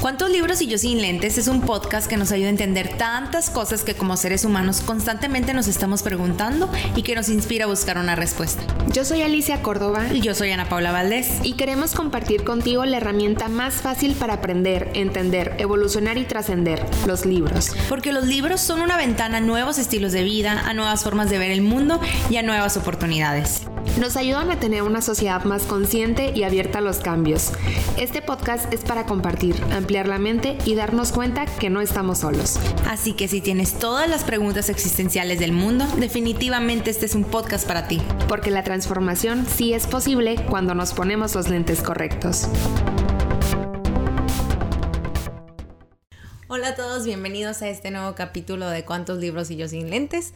¿Cuántos libros y yo sin lentes? Es un podcast que nos ayuda a entender tantas cosas que como seres humanos constantemente nos estamos preguntando y que nos inspira a buscar una respuesta. Yo soy Alicia Córdoba. Y yo soy Ana Paula Valdés. Y queremos compartir contigo la herramienta más fácil para aprender, entender, evolucionar y trascender, los libros. Porque los libros son una ventana a nuevos estilos de vida, a nuevas formas de ver el mundo y a nuevas oportunidades. Nos ayudan a tener una sociedad más consciente y abierta a los cambios. Este podcast es para compartir, ampliar la mente y darnos cuenta que no estamos solos. Así que si tienes todas las preguntas existenciales del mundo, definitivamente este es un podcast para ti. Porque la transformación sí es posible cuando nos ponemos los lentes correctos. Hola a todos, bienvenidos a este nuevo capítulo de Cuántos libros y yo sin lentes.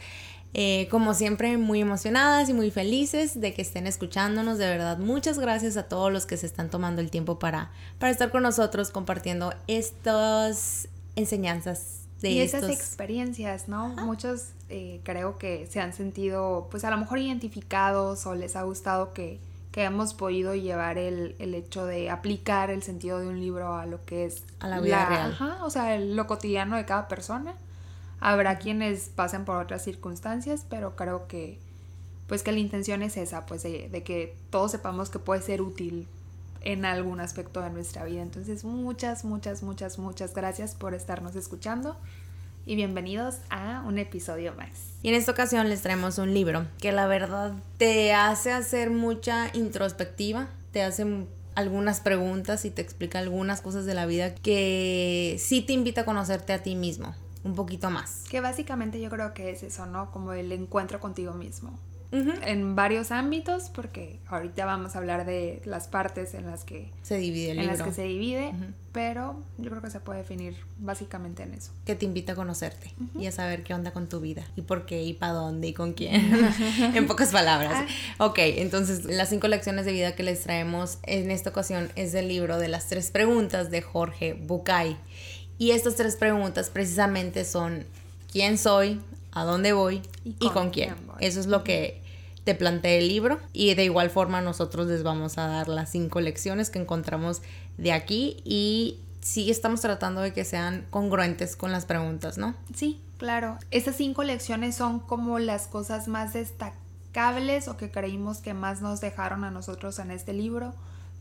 Eh, como siempre, muy emocionadas y muy felices de que estén escuchándonos. De verdad, muchas gracias a todos los que se están tomando el tiempo para, para estar con nosotros compartiendo estas enseñanzas de y esas experiencias, ¿no? Muchos eh, creo que se han sentido, pues a lo mejor identificados o les ha gustado que, que hemos podido llevar el, el, hecho de aplicar el sentido de un libro a lo que es a la vida real. Ajá, o sea, lo cotidiano de cada persona. Habrá quienes pasen por otras circunstancias, pero creo que pues que la intención es esa, pues de, de, que todos sepamos que puede ser útil en algún aspecto de nuestra vida. Entonces, muchas, muchas, muchas, muchas gracias por estarnos escuchando y bienvenidos a un episodio más. Y en esta ocasión les traemos un libro que la verdad te hace hacer mucha introspectiva, te hace algunas preguntas y te explica algunas cosas de la vida que sí te invita a conocerte a ti mismo un poquito más. Que básicamente yo creo que es eso, ¿no? Como el encuentro contigo mismo. En varios ámbitos, porque ahorita vamos a hablar de las partes en las que se divide el en libro. las que se divide, pero yo creo que se puede definir básicamente en eso. Que te invita a conocerte y a saber qué onda con tu vida y por qué y para dónde y con quién. en pocas palabras. Ah. Ok, entonces las cinco lecciones de vida que les traemos en esta ocasión es del libro de las tres preguntas de Jorge Bucay. Y estas tres preguntas precisamente son quién soy, a dónde voy y con, quién. Eso es lo que te plantea el libro y de igual forma nosotros les vamos a dar las cinco lecciones que encontramos de aquí y sí estamos tratando de que sean congruentes con las preguntas, ¿no? Sí, claro. Estas cinco lecciones son como las cosas más destacables o que creímos que más nos dejaron a nosotros en este libro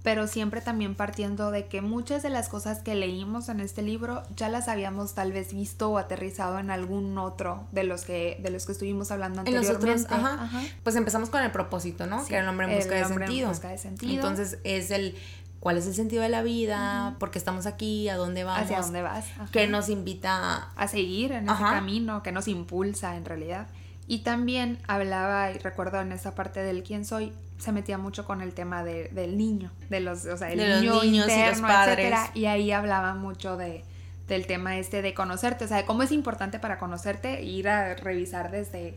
pero siempre también partiendo de que muchas de las cosas que leímos en este libro ya las habíamos tal vez visto o aterrizado en algún otro de los que de los que estuvimos hablando anteriormente. En los otros, ajá. Pues empezamos con el propósito, ¿no? que era el hombre en busca, de, sentido. busca de sentido. Entonces es el cuál es el sentido de la vida, por qué estamos aquí, a dónde vamos, hacia dónde vas, qué nos invita a seguir en ese camino, qué nos impulsa en realidad. Y también hablaba, y recuerdo en esa parte del quién soy, se metía mucho con el tema de, del niño, de los, o sea, el niño niños interno, y los padres. Etcétera, y ahí hablaba mucho de, del tema este de conocerte, o sea, de cómo es importante para conocerte ir a revisar desde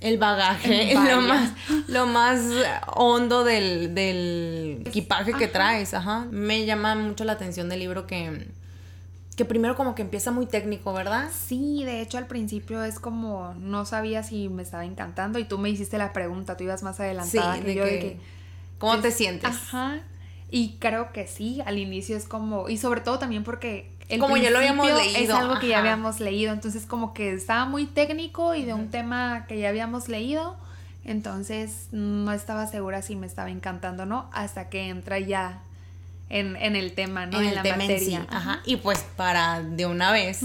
el bagaje, lo más, lo más hondo del, del equipaje que traes, ajá. Me llama mucho la atención del libro que que primero como que empieza muy técnico, ¿verdad? Sí, de hecho al principio es como no sabía si me estaba encantando y tú me hiciste la pregunta, tú ibas más adelantada que yo que, ¿Cómo te sientes? Ajá. Y creo que sí, al inicio es como y sobre todo también porque el como ya lo habíamos leído, es algo que ya habíamos leído, entonces como que estaba muy técnico y de un tema que ya habíamos leído, entonces no estaba segura si me estaba encantando o no hasta que entra ya en, el tema, ¿no? En, el la tema materia. Ajá. Y pues para de una vez.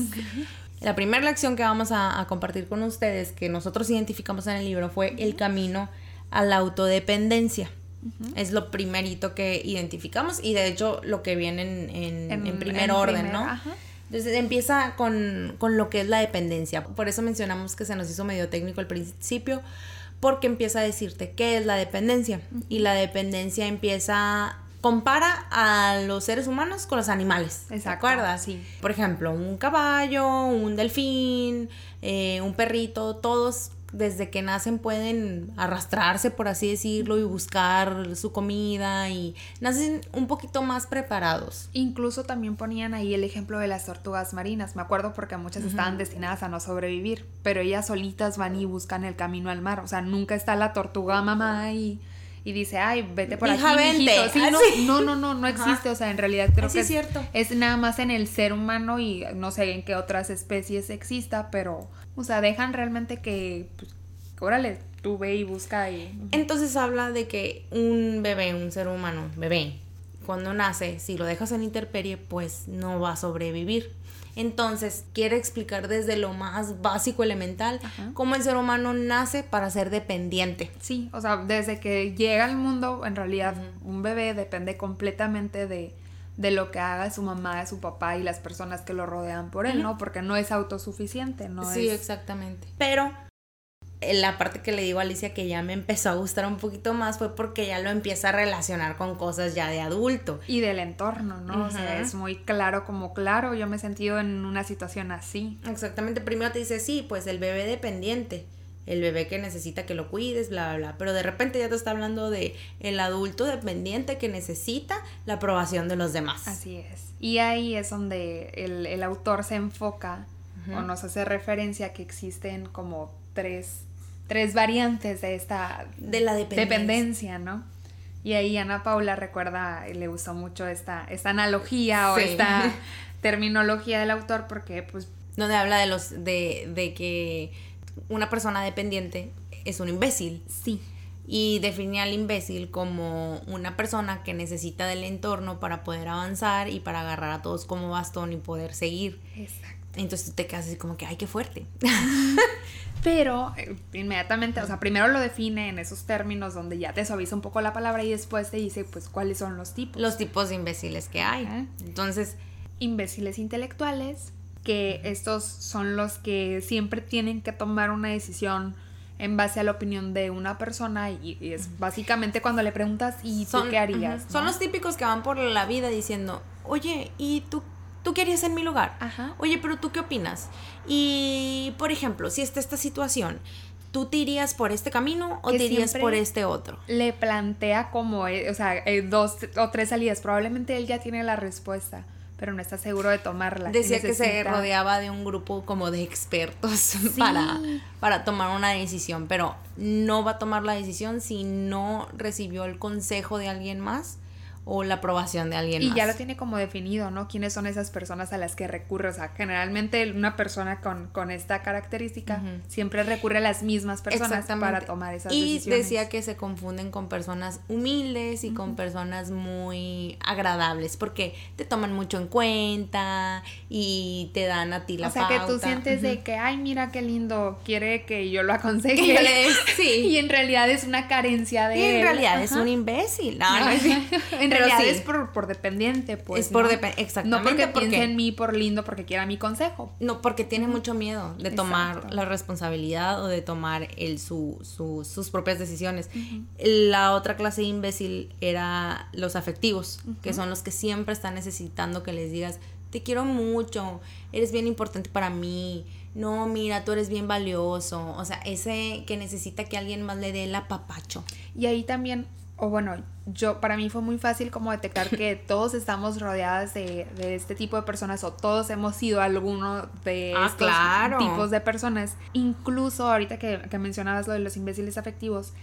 La primera lección que vamos a, compartir con ustedes, que nosotros identificamos en el libro, fue el camino a la autodependencia. Es lo primerito que identificamos y de hecho lo que viene en, primer orden, ¿no? Entonces empieza con, con, lo que es la dependencia. Por eso mencionamos que se nos hizo medio técnico al principio, porque empieza a decirte qué es la dependencia. Y la dependencia empieza compara a los seres humanos con los animales. ¿Te acuerdas? Sí. Por ejemplo, un caballo, un delfín, eh, un perrito, todos desde que nacen pueden arrastrarse, por así decirlo, y buscar su comida y nacen un poquito más preparados. Incluso también ponían ahí el ejemplo de las tortugas marinas, me acuerdo porque muchas estaban destinadas a no sobrevivir, pero ellas solitas van y buscan el camino al mar, o sea, nunca está la tortuga mamá y y dice, ay, vete por Hija, aquí, vente. mijito. Sí, Ah, no, no, no, no, no existe. O sea, en realidad creo Ah, que es cierto. es nada más en el ser humano y no sé en qué otras especies exista, pero, o sea, dejan realmente que, pues, órale, tú ve y busca y... Entonces habla de que un bebé, un ser humano, bebé, cuando nace, si lo dejas en intemperie, pues no va a sobrevivir. Entonces, quiere explicar desde lo más básico, elemental, Ajá. cómo el ser humano nace para ser dependiente. Sí, o sea, desde que llega al mundo, en realidad un bebé depende completamente de, de lo que haga su mamá, su papá y las personas que lo rodean por él, ¿no? Porque no es autosuficiente, ¿no? sí, es... exactamente. Pero la parte que le digo a Alicia que ya me empezó a gustar un poquito más fue porque ya lo empieza a relacionar con cosas ya de adulto. Y del entorno, ¿no? O sea, es muy claro como claro, yo me he sentido en una situación así. Exactamente, primero te dice, sí, pues el bebé dependiente, el bebé que necesita que lo cuides, bla, bla, bla, pero de repente ya te está hablando de el adulto dependiente que necesita la aprobación de los demás. Así es. Y ahí es donde el, el autor se enfoca o nos hace referencia que existen como tres, tres variantes de esta De la dependencia. dependencia, ¿no? Y ahí Ana Paula recuerda, le gustó mucho esta, esta analogía o esta terminología del autor porque pues Donde habla de los, de, de que una persona dependiente es un imbécil. sí, Y define al imbécil como una persona que necesita del entorno para poder avanzar y para agarrar a todos como bastón y poder seguir. exacto. Entonces tú te quedas así como que, ay, qué fuerte. Pero eh, inmediatamente, o sea, primero lo define en esos términos donde ya te suaviza un poco la palabra y después te dice pues cuáles son los tipos. Los tipos de imbéciles que hay. Entonces, imbéciles intelectuales, que estos son los que siempre tienen que tomar una decisión en base a la opinión de una persona y, y es básicamente cuando le preguntas ¿y tú qué harías? Son no? los típicos que van por la vida diciendo, oye, ¿y tú, tú qué harías en mi lugar? Ajá. Oye, pero tú qué opinas? Y, por ejemplo, si está esta situación, ¿tú te irías por este camino o Que te irías por este otro? Le plantea como, eh, o sea, eh, dos o tres salidas. Probablemente él ya tiene la respuesta, pero no está seguro de tomarla. Decía que se rodeaba de un grupo como de expertos para, para tomar una decisión, pero no va a tomar la decisión si no recibió el consejo de alguien más o la aprobación de alguien Y más. ya lo tiene como definido, ¿no? ¿Quiénes son esas personas a las que recurre? O sea, generalmente una persona con, con esta característica siempre recurre a las mismas personas para tomar esas y decisiones. decía que se confunden con personas humildes y con personas muy agradables porque te toman mucho en cuenta y te dan a ti la O sea, que tú sientes de que, ay, mira qué lindo, quiere que yo lo aconseje. Yo le- sí. y en realidad es una carencia de Y en él. realidad es un imbécil. No, no es en Pero realidad sí. es por, por dependiente, pues. Es por ¿no? exactamente, No porque porque- piense en mí por lindo, porque quiera mi consejo. No, porque tiene mucho miedo de tomar Exacto. la responsabilidad o de tomar el, su, su- sus propias decisiones. La otra clase de imbécil era los afectivos, que son los que siempre están necesitando que les digas, te quiero mucho, eres bien importante para mí, no, mira, tú eres bien valioso. O sea, ese que necesita que alguien más le dé el apapacho. Y ahí también, o bueno, yo para mí fue muy fácil como detectar que todos estamos rodeadas de, de este tipo de personas o todos hemos sido alguno de Ah, estos claro. tipos de personas. Incluso ahorita que, que mencionabas lo de los imbéciles afectivos,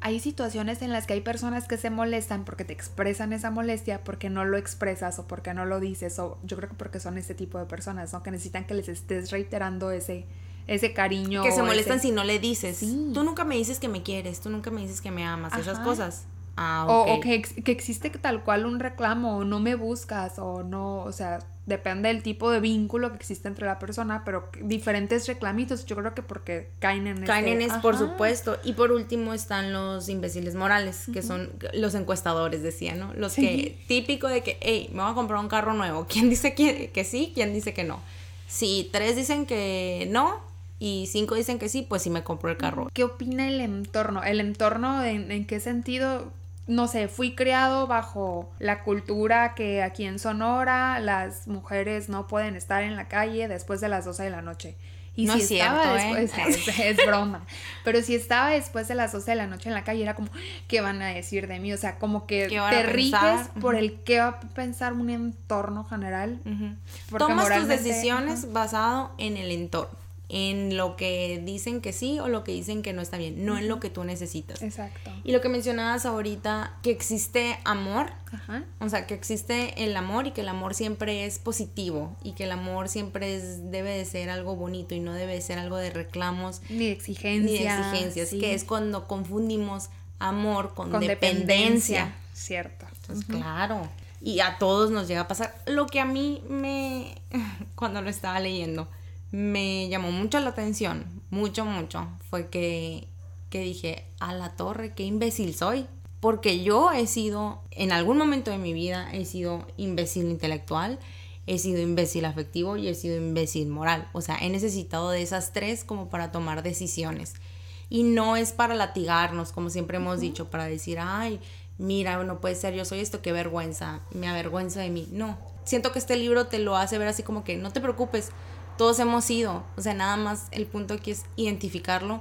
hay situaciones en las que hay personas que se molestan porque te expresan esa molestia porque no lo expresas o porque no lo dices o yo creo que porque son este tipo de personas, ¿no? Que necesitan que les estés reiterando ese, ese cariño. que se molestan ese- si no le dices. Sí. Tú nunca me dices que me quieres, tú nunca me dices que me amas, esas cosas. Ah, O, que, que existe tal cual un reclamo, o no me buscas, o no, o sea, depende del tipo de vínculo que existe entre la persona, pero diferentes reclamitos, yo creo que porque caen en Caen este- en es, por supuesto. Y por último están los imbéciles morales, que son los encuestadores, decía, ¿no? Los que, típico de que, hey, me voy a comprar un carro nuevo. ¿Quién dice que, que sí? ¿Quién dice que no? Si tres dicen que no y cinco dicen que sí, pues sí me compro el carro. ¿Qué opina el entorno? ¿El entorno en, en qué sentido? No sé, fui criado bajo la cultura que aquí en Sonora las mujeres no pueden estar en la calle después de las 12 de la noche. Y No si es estaba cierto, ¿eh? después, es, es broma. Pero si estaba después de las 12 de la noche en la calle, era como, ¿qué van a decir de mí? O sea, como que ¿Qué van te riges por el qué va a pensar un entorno general. Porque Tomas tus decisiones basado en el entorno. En lo que dicen que sí o lo que dicen que no está bien, no en lo que tú necesitas. Exacto. Y lo que mencionabas ahorita, que existe amor, o sea, que existe el amor y que el amor siempre es positivo y que el amor siempre es, debe de ser algo bonito y no debe de ser algo de reclamos. Ni de exigencias. Ni de exigencias, que es cuando confundimos amor con, dependencia. Cierto. Entonces, claro. Y a todos nos llega a pasar. Lo que a mí me, cuando lo estaba leyendo, me llamó mucho la atención, mucho, mucho, fue que, que dije, a la torre, qué imbécil soy. Porque yo he sido, en algún momento de mi vida, he sido imbécil intelectual, he sido imbécil afectivo y he sido imbécil moral. O sea, he necesitado de esas tres como para tomar decisiones. Y no es para latigarnos, como siempre hemos dicho, para decir, ay, mira, no puede ser, yo soy esto, qué vergüenza, me avergüenza de mí. No, siento que este libro te lo hace ver así como que no te preocupes, todos hemos ido, o sea, nada más el punto aquí es identificarlo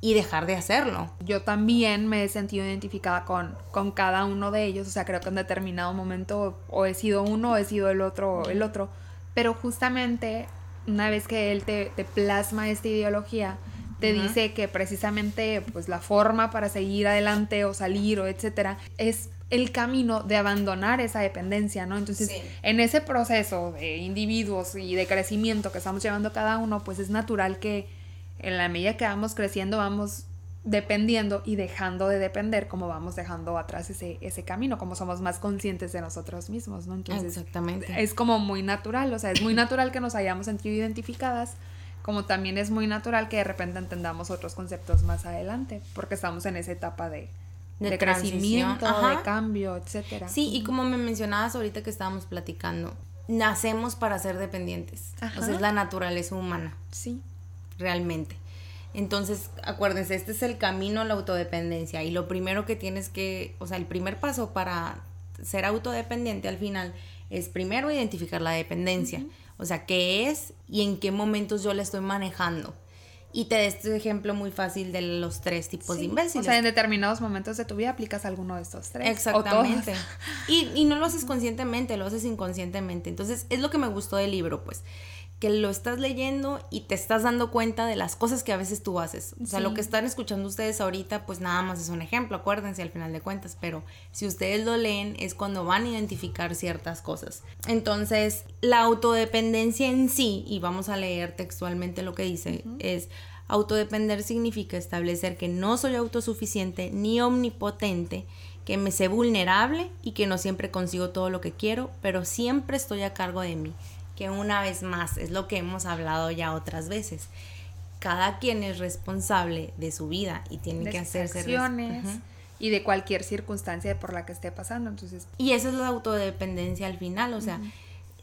y dejar de hacerlo. Yo también me he sentido identificada con, con cada uno de ellos, o sea, creo que en determinado momento o he sido uno o he sido el otro, el otro, pero justamente una vez que él te, te plasma esta ideología, te dice que precisamente pues la forma para seguir adelante o salir o etcétera es el camino de abandonar esa dependencia, ¿no? Entonces, en ese proceso de individuos y de crecimiento que estamos llevando cada uno, pues es natural que en la medida que vamos creciendo vamos dependiendo y dejando de depender, como vamos dejando atrás ese, ese camino, como somos más conscientes de nosotros mismos, ¿no? Entonces, Exactamente. es como muy natural, o sea, es muy natural que nos hayamos sentido identificadas, como también es muy natural que de repente entendamos otros conceptos más adelante, porque estamos en esa etapa de, de, crecimiento, de cambio, etcétera. Sí, y como me mencionabas ahorita que estábamos platicando, nacemos para ser dependientes. O sea, es la naturaleza humana. Sí. Realmente. Entonces, acuérdense, este es el camino a la autodependencia y lo primero que tienes que, o sea, el primer paso para ser autodependiente al final es primero identificar la dependencia, o sea, qué es y en qué momentos yo la estoy manejando y te des este ejemplo muy fácil de los tres tipos de imbéciles. O sea, en determinados momentos de tu vida aplicas alguno de estos tres. Exactamente. Y, y no lo haces conscientemente, lo haces inconscientemente. Entonces, es lo que me gustó del libro, pues que lo estás leyendo y te estás dando cuenta de las cosas que a veces tú haces. O sea, lo que están escuchando ustedes ahorita, pues nada más es un ejemplo, acuérdense al final de cuentas, pero si ustedes lo leen es cuando van a identificar ciertas cosas. Entonces, la autodependencia en sí, y vamos a leer textualmente lo que dice, es autodepender significa establecer que no soy autosuficiente ni omnipotente, que me sé vulnerable y que no siempre consigo todo lo que quiero, pero siempre estoy a cargo de mí que una vez más es lo que hemos hablado ya otras veces. Cada quien es responsable de su vida y tiene que hacerse acciones y de cualquier circunstancia por la que esté pasando, entonces y esa es la autodependencia al final, o sea,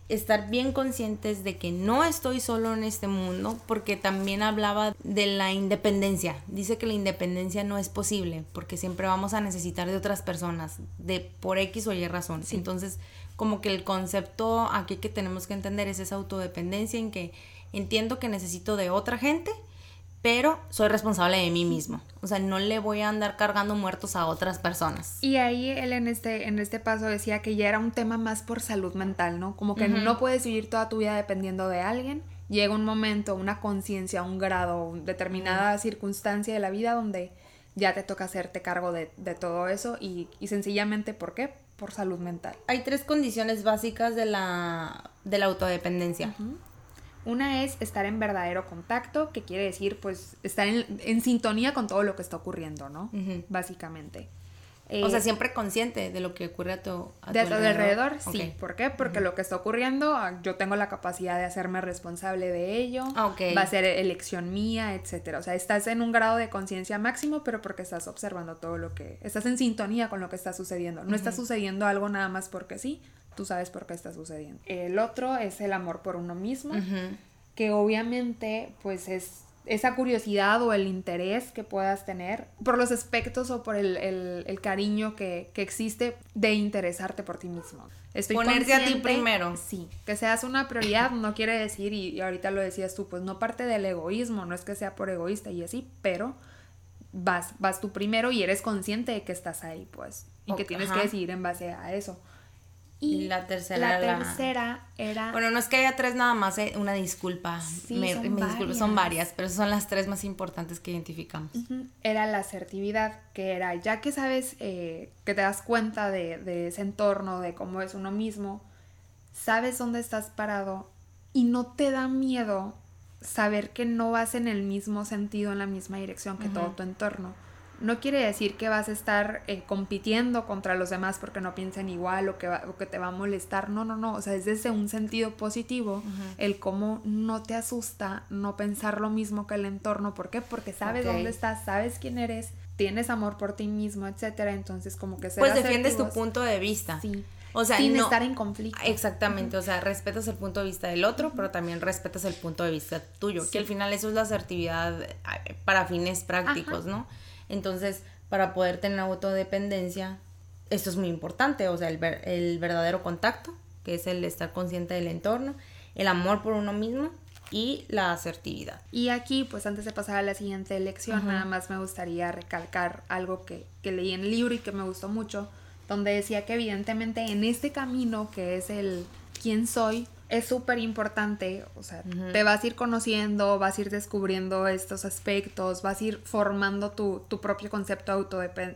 estar bien conscientes de que no estoy solo en este mundo, porque también hablaba de la independencia. Dice que la independencia no es posible, porque siempre vamos a necesitar de otras personas, de por X o Y razón. Entonces, como que el concepto aquí que tenemos que entender es esa autodependencia en que entiendo que necesito de otra gente, pero soy responsable de mí mismo. O sea, no le voy a andar cargando muertos a otras personas. Y ahí él en este, en este paso decía que ya era un tema más por salud mental, ¿no? Como que no puedes vivir toda tu vida dependiendo de alguien. Llega un momento, una conciencia, un grado, determinada circunstancia de la vida donde ya te toca hacerte cargo de, todo eso y, y sencillamente, ¿por qué? Por salud mental. Hay tres condiciones básicas de la, de la autodependencia. Una es estar en verdadero contacto, que quiere decir pues estar en, sintonía con todo lo que está ocurriendo, ¿no? Básicamente o sea, eh, siempre consciente de lo que ocurre a tu, a de alrededor. sí. ¿Por qué? Porque lo que está ocurriendo, ah, yo tengo la capacidad de hacerme responsable de ello. Va a ser elección mía, etcétera. O sea, estás en un grado de conciencia máximo, pero porque estás observando todo lo que... Estás en sintonía con lo que está sucediendo. No está sucediendo algo nada más porque sí. Tú sabes por qué está sucediendo. El otro es el amor por uno mismo. Que obviamente, pues es esa curiosidad o el interés que puedas tener por los aspectos o por el, cariño que, existe de interesarte por ti mismo. Estoy Ponerte a ti primero. Sí, que seas una prioridad no quiere decir, y, ahorita lo decías tú, pues no parte del egoísmo, no es que sea por egoísta y así, pero vas, vas tú primero y eres consciente de que estás ahí, pues, y que tienes que decidir en base a eso. Y, la tercera la tercera era... Bueno, no es que haya tres nada más, eh, una disculpa. me, son, varias. son varias, pero son las tres más importantes que identificamos. Era la asertividad, que era, ya que sabes, eh, que te das cuenta de, de ese entorno, de cómo es uno mismo, sabes dónde estás parado y no te da miedo saber que no vas en el mismo sentido, en la misma dirección que todo tu entorno. No quiere decir que vas a estar eh, compitiendo contra los demás porque no piensen igual o que, que te va a molestar. No, no, no. O sea, es desde un sentido positivo el cómo no te asusta no pensar lo mismo que el entorno. ¿Por qué? Porque sabes dónde estás, sabes quién eres, tienes amor por ti mismo, etcétera. Entonces, como que Pues defiendes tu punto de vista. Sí. O sea, sin estar en conflicto. Exactamente, o sea, respetas el punto de vista del otro, pero también respetas el punto de vista tuyo, que al final eso es la asertividad eh, para fines prácticos, ¿no? Entonces, para poder tener autodependencia, esto es muy importante, o sea, el, el verdadero contacto, que es el estar consciente del entorno, el amor por uno mismo y la asertividad. Y aquí, pues antes de pasar a la siguiente lección, nada más me gustaría recalcar algo que, que leí en el libro y que me gustó mucho, donde decía que evidentemente en este camino que es el quién soy, es súper importante, o sea, te vas a ir conociendo, vas a ir descubriendo estos aspectos, vas a ir formando tu, propio concepto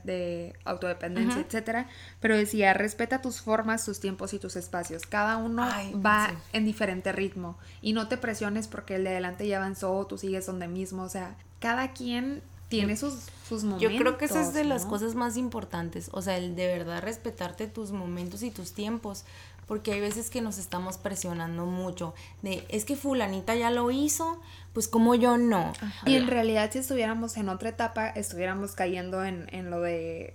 de autodependencia, etcétera. Pero decía, respeta tus formas, tus tiempos y tus espacios. Cada uno va en diferente ritmo. Y no te presiones porque el de adelante ya avanzó tú sigues donde mismo, o sea, cada quien tiene sus, sus momentos. Yo creo que esa es de las cosas más importantes, o sea, el de verdad respetarte tus momentos y tus tiempos, porque hay veces que nos estamos presionando mucho de, es que fulanita ya lo hizo, pues como yo no. Y en realidad si estuviéramos en otra etapa, estuviéramos cayendo en, en lo de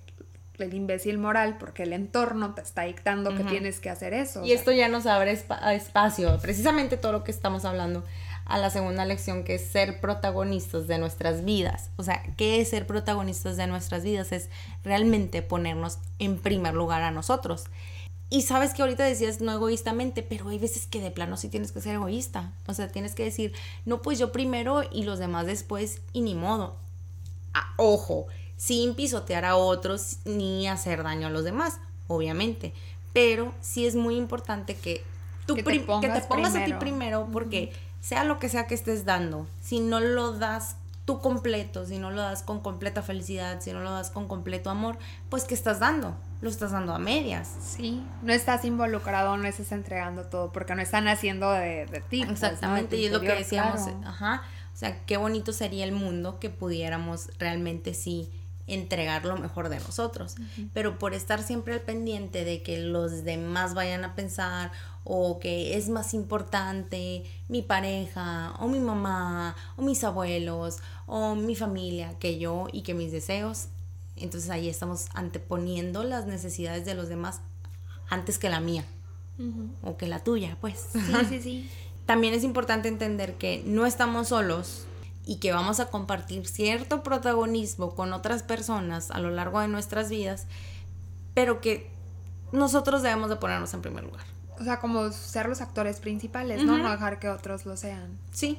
el imbécil moral porque el entorno te está dictando que tienes que hacer eso. Y esto ya nos abre espacio, precisamente todo lo que estamos hablando a la segunda lección que es ser protagonistas de nuestras vidas. O sea, ¿qué es ser protagonistas de nuestras vidas? Es realmente ponernos en primer lugar a nosotros. Y sabes que ahorita decías no egoístamente, pero hay veces que de plano sí tienes que ser egoísta. O sea, tienes que decir, no, pues yo primero y los demás después y ni modo. Ah, ojo, sin pisotear a otros ni hacer daño a los demás, obviamente. Pero sí es muy importante que tú que te pongas, a ti primero porque sea lo que sea que estés dando, si no lo das tú completo, si no lo das con completa felicidad, si no lo das con completo amor, pues ¿qué estás dando? Lo estás dando a medias. Sí, no estás involucrado, no estás entregando todo, porque no están haciendo de, de ti. Pues, Exactamente, y es lo que decíamos, ajá, o sea, qué bonito sería el mundo que pudiéramos realmente sí entregar lo mejor de nosotros. Pero por estar siempre al pendiente de que los demás vayan a pensar o que es más importante mi pareja o mi mamá o mis abuelos o mi familia que yo y que mis deseos, entonces ahí estamos anteponiendo las necesidades de los demás antes que la mía o que la tuya, pues. Sí, sí, sí. También es importante entender que no estamos solos y que vamos a compartir cierto protagonismo con otras personas a lo largo de nuestras vidas, pero que nosotros debemos de ponernos en primer lugar. O sea, como ser los actores principales, ¿no? No dejar que otros lo sean. Sí.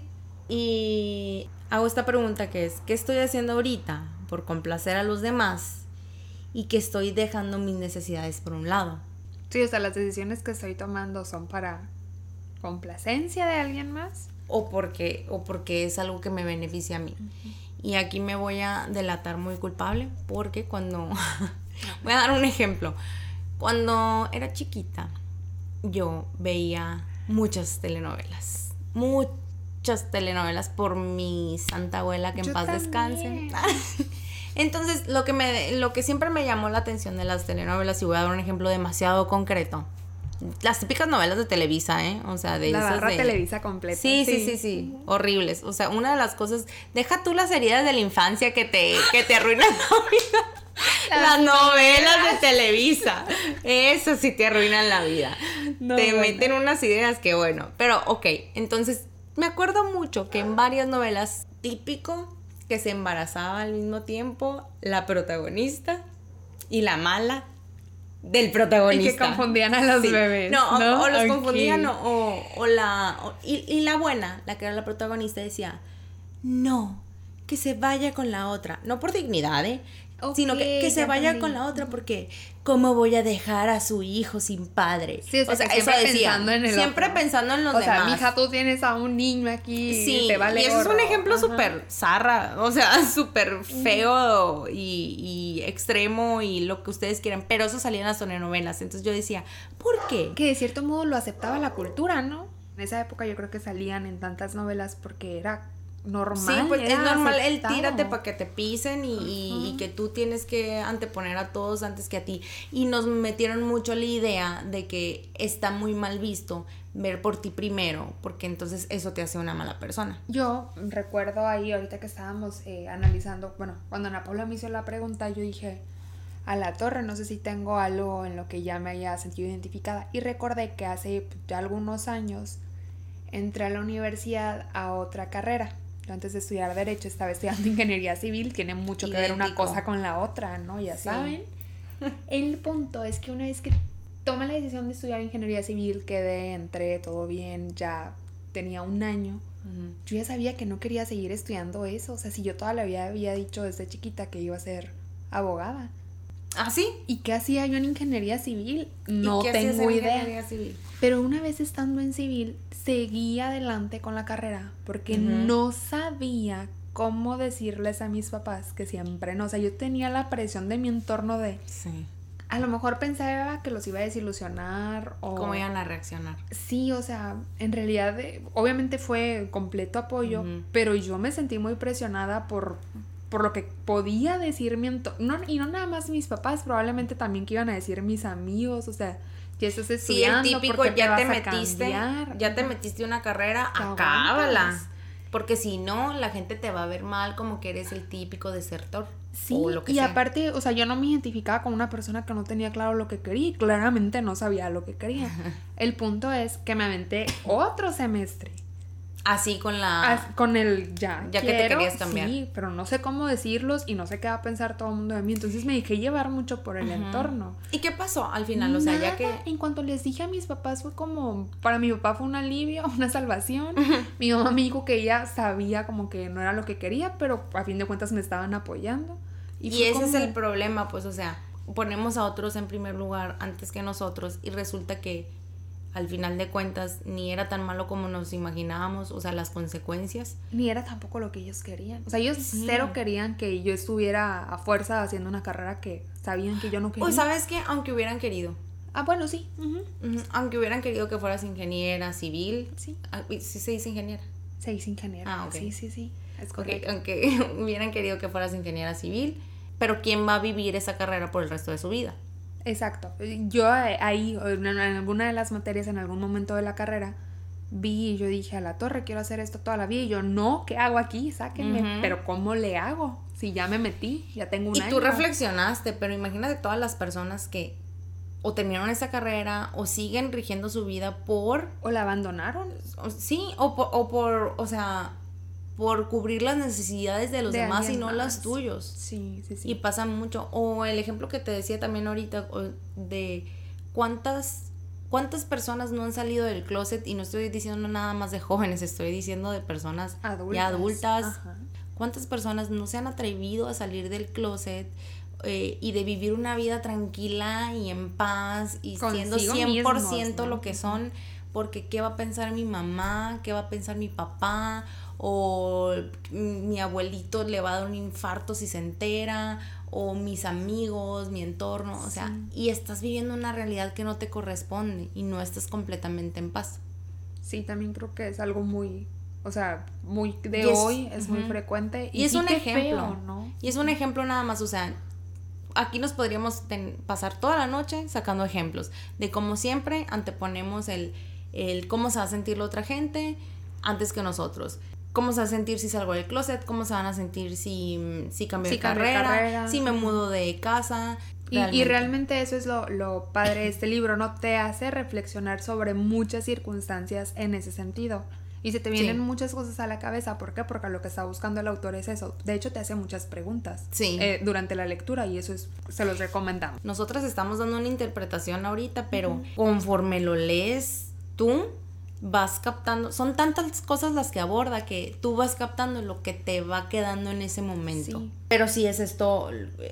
Y hago esta pregunta que es, ¿qué estoy haciendo ahorita por complacer a los demás y que estoy dejando mis necesidades por un lado? Sí, o sea, las decisiones que estoy tomando son para complacencia de alguien más o porque, o porque es algo que me beneficia a mí. Y aquí me voy a delatar muy culpable porque cuando... voy a dar un ejemplo. Cuando era chiquita, yo veía muchas telenovelas. Muchas telenovelas por mi santa abuela que en paz descanse. Entonces, lo que, me, lo que siempre me llamó la atención de las telenovelas, y voy a dar un ejemplo demasiado concreto, las típicas novelas de Televisa, ¿eh? O sea, de la esas barra Televisa completa. Sí, sí, sí, sí, horribles. O sea, una de las cosas, deja tú las heridas de la infancia que te, que te arruinan la vida. Las, novelas de Televisa. Eso sí te arruinan la vida. te meten unas ideas que bueno. Pero, ok, entonces, me acuerdo mucho que en varias novelas, típico que se embarazaba al mismo tiempo la protagonista y la mala del protagonista. Y que confundían a los bebés. No, O, los confundían o, o la... y, y, la buena, la que era la protagonista, decía, no, que se vaya con la otra. No por dignidad, ¿eh? Sino que, que se vaya con la otra porque ¿cómo voy a dejar a su hijo sin padre? Sí, o sea, siempre pensando en el Siempre pensando en los demás. O sea, mija, tú tienes a un niño aquí sí, te vale y eso es un ejemplo súper zarra, o sea, súper feo y, extremo y lo que ustedes quieran, pero eso salía en las telenovelas, entonces yo decía, ¿por qué? Que de cierto modo lo aceptaba la cultura, ¿no? En esa época yo creo que salían en tantas novelas porque era normal. Sí, pues es normal el tírate para que te pisen y, que tú tienes que anteponer a todos antes que a ti. Y nos metieron mucho la idea de que está muy mal visto ver por ti primero, porque entonces eso te hace una mala persona. Yo recuerdo ahí, ahorita que estábamos eh, analizando, bueno, cuando Ana Paula me hizo la pregunta, yo dije, a la torre, no sé si tengo algo en lo que ya me haya sentido identificada. Y recordé que hace ya algunos años entré a la universidad a otra carrera antes de estudiar Derecho estaba estudiando Ingeniería Civil, tiene mucho que ver una cosa con la otra, ¿no? Ya saben. El punto es que una vez que tomé la decisión de estudiar Ingeniería Civil, quedé, entré, todo bien, ya tenía un año. Yo ya sabía que no quería seguir estudiando eso. O sea, si yo toda la vida había dicho desde chiquita que iba a ser abogada. ¿Ah, sí? ¿Y qué hacía yo en ingeniería civil? No tengo idea. Civil? Pero una vez estando en civil, seguí adelante con la carrera porque no sabía cómo decirles a mis papás que siempre no. O sea, yo tenía la presión de mi entorno de. Sí. A lo mejor pensaba que los iba a desilusionar o... ¿Cómo iban a reaccionar? Sí, o sea, en realidad, obviamente fue completo apoyo, pero yo me sentí muy presionada por, por lo que podía decir mi entorno. y no nada más mis papás, probablemente también que iban a decir mis amigos, o sea, ya estás estudiando. Sí, el típico, ya te metiste, ya te metiste una carrera, acábala. Porque si no, la gente te va a ver mal como que eres el típico desertor. Sí, o lo que y aparte, o sea, yo no me identificaba con una persona que no tenía claro lo que quería y claramente no sabía lo que quería. el punto es que me aventé otro semestre Así con la... con el ya. Ya que te querías cambiar. Sí, pero no sé cómo decirlos y no sé qué va a pensar todo el mundo de mí. Entonces me dejé llevar mucho por el entorno. ¿Y qué pasó al final? O sea, ya que... En cuanto les dije a mis papás fue como... Para mi papá fue un alivio, una salvación. Mi mamá me dijo que ella sabía como que no era lo que quería, pero a fin de cuentas me estaban apoyando. Y, ese es el problema, pues, o sea, ponemos a otros en primer lugar antes que nosotros y resulta que al final de cuentas ni era tan malo como nos imaginábamos, o sea, las consecuencias. Ni era tampoco lo que ellos querían. O sea, ellos cero querían que yo estuviera a fuerza haciendo una carrera que sabían que yo no quería. O sabes que aunque hubieran querido. Ah, bueno, sí. Aunque hubieran querido que fueras ingeniera civil. Sí. Ah, sí se dice ingeniera. Se dice ingeniera. Ah, ok. Sí, sí, sí. Es correcto. aunque hubieran querido que fueras ingeniera civil, pero ¿quién va a vivir esa carrera por el resto de su vida? Exacto. Yo eh, ahí, en alguna de las materias, en algún momento de la carrera, vi y yo dije, a la torre, quiero hacer esto toda la vida. Y yo, no, ¿qué hago aquí? Sáquenme. Pero ¿cómo le hago? Si ya me metí, ya tengo un y tú reflexionaste, pero imagínate todas las personas que o terminaron esa carrera o siguen rigiendo su vida por... O la abandonaron. sí, o o por, o sea, por cubrir las necesidades de los demás y no las tuyos. Sí, sí, sí. Y pasa mucho. O el ejemplo que te decía también ahorita de cuántas cuántas personas no han salido del closet y no estoy diciendo nada más de jóvenes, estoy diciendo de personas ya adultas. ¿Cuántas personas no se han atrevido a salir del closet? Eh, y de vivir una vida tranquila y en paz y siendo 100% lo que son, porque qué va a pensar mi mamá, qué va a pensar mi papá, o mi abuelito le va a dar un infarto si se entera, o mis amigos, mi entorno, o sea, y estás viviendo una realidad que no te corresponde y no estás completamente en paz. Sí, también creo que es algo muy, o sea, muy de hoy, es muy frecuente. Y, es un ejemplo, ¿no? Y es un ejemplo nada más, o sea, aquí nos podríamos pasar toda la noche sacando ejemplos de cómo siempre anteponemos el, el cómo se va a sentir la otra gente antes que nosotros cómo se va a sentir si salgo del closet, cómo se van a sentir si, si cambio de carrera, si me mudo de casa. Y realmente. eso es lo, lo padre de este libro, ¿no? Te hace reflexionar sobre muchas circunstancias en ese sentido. Y se te vienen muchas cosas a la cabeza. ¿Por qué? Porque lo que está buscando el autor es eso. De hecho, te hace muchas preguntas sí. Eh, durante la lectura y eso es, se los recomendamos. Nosotras estamos dando una interpretación ahorita, pero conforme lo lees tú, vas captando, son tantas cosas las que aborda que tú vas captando lo que te va quedando en ese momento. Sí. Pero sí es esto,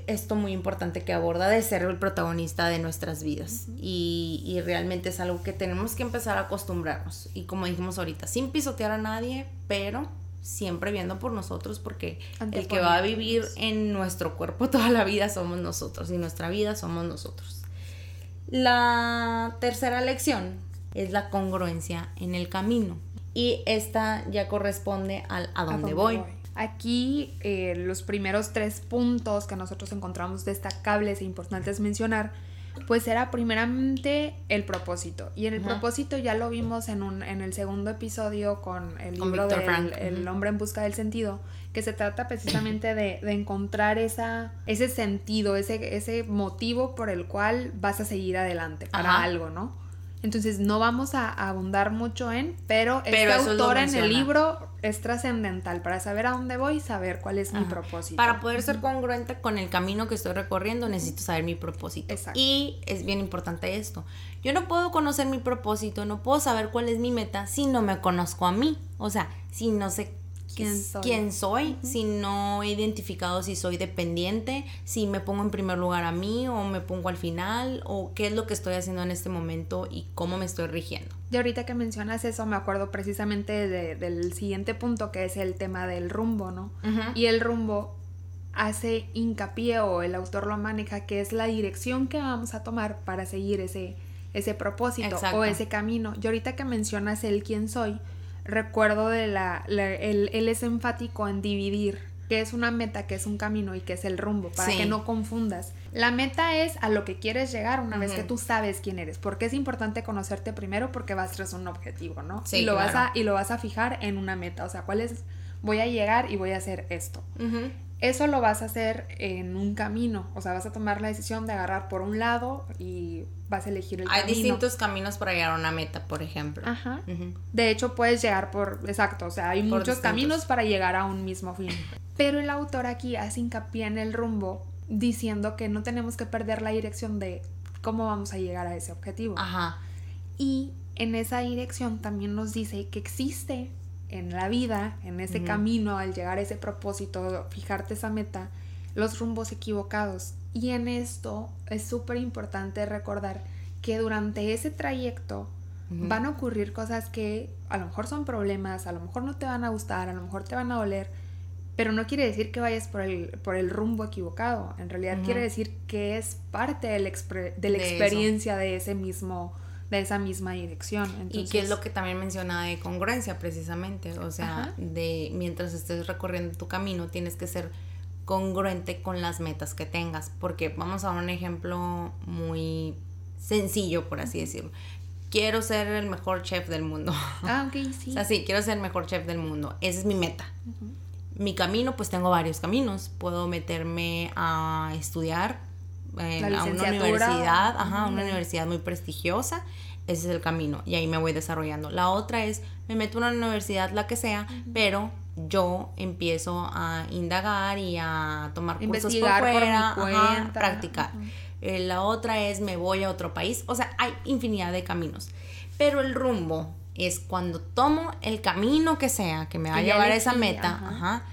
esto muy importante que aborda de ser el protagonista de nuestras vidas. y, y realmente es algo que tenemos que empezar a acostumbrarnos. Y como dijimos ahorita, sin pisotear a nadie, pero siempre viendo por nosotros porque el que va a vivir en nuestro cuerpo toda la vida somos nosotros y nuestra vida somos nosotros. La tercera lección es la congruencia en el camino. Y esta ya corresponde al a dónde, voy. Aquí eh, los primeros tres puntos que nosotros encontramos destacables e importantes mencionar, pues era primeramente el propósito. Y en el propósito ya lo vimos en, un, en el segundo episodio con el Con libro del Frank. El hombre en busca del sentido, que se trata precisamente de, de encontrar esa, ese sentido, ese, ese motivo por el cual vas a seguir adelante para Ajá. algo, ¿no? Entonces no vamos a abundar mucho en, pero, Pero este eso lo autor en el libro es trascendental para saber a dónde voy y saber cuál es mi propósito. Para poder ser congruente con el camino que estoy recorriendo, necesito saber mi propósito. Exacto. Y es bien importante esto. Yo no puedo conocer mi propósito, no puedo saber cuál es mi meta si no me conozco a mí. O sea, si no sé ¿Quién soy? quién soy, si no he identificado si soy dependiente, si me pongo en primer lugar a mí o me pongo al final, o qué es lo que estoy haciendo en este momento y cómo me estoy rigiendo. Y ahorita que mencionas eso, me acuerdo precisamente de- del siguiente punto, que es el tema del rumbo, ¿no? Y el rumbo hace hincapié o el autor lo maneja, que es la dirección que vamos a tomar para seguir ese, ese propósito Exacto. o ese camino. Y ahorita que mencionas el quién soy, recuerdo de la, la- él, él es enfático en dividir que es una meta, que es un camino y que es el rumbo, para Sí. que no confundas. La meta es a lo que quieres llegar una vez que tú sabes quién eres, porque es importante conocerte primero porque vas tras un objetivo, ¿no? Sí, y lo vas a y lo vas a fijar en una meta, o sea, cuál es voy a llegar y voy a hacer esto. Eso lo vas a hacer en un camino, o sea, vas a tomar la decisión de agarrar por un lado y vas a elegir el Hay camino. distintos caminos para llegar a una meta, por ejemplo. Ajá. De hecho, puedes llegar por, exacto, o sea, hay Por muchos distintos. caminos para llegar a un mismo fin. Pero el autor aquí hace hincapié en el rumbo, diciendo que no tenemos que perder la dirección de cómo vamos a llegar a ese objetivo. Ajá. Y en esa dirección también nos dice que existe en la vida, en ese camino, al llegar a ese propósito, fijarte esa meta, los rumbos equivocados. Y en esto es súper importante recordar que durante ese trayecto van a ocurrir cosas que a lo mejor son problemas, a lo mejor no te van a gustar, a lo mejor te van a doler, pero no quiere decir que vayas por el, por el rumbo equivocado. En realidad quiere decir que es parte de la De eso. experiencia de ese mismo, de esa misma dirección. y que es lo que también menciona de congruencia precisamente, o sea, Ajá. de mientras estés recorriendo tu camino tienes que ser congruente con las metas que tengas, porque vamos a un ejemplo muy sencillo, por así decirlo. Quiero ser el mejor chef del mundo. Ah, ok, sí. O sea, sí, quiero ser el mejor chef del mundo. Esa es mi meta. Mi camino, pues tengo varios caminos. Puedo meterme a estudiar en- a una universidad, ajá, una universidad muy prestigiosa. Ese es el camino y ahí me voy desarrollando. La otra es, me meto a una universidad, la que sea, pero yo empiezo a indagar y a tomar cursos por Investigar por mi fuera, ajá, practicar. Eh, la otra es me voy a otro país. O sea, hay infinidad de caminos. Pero el rumbo es cuando tomo el camino que sea, que me va a llevar a esa meta. ajá. ajá,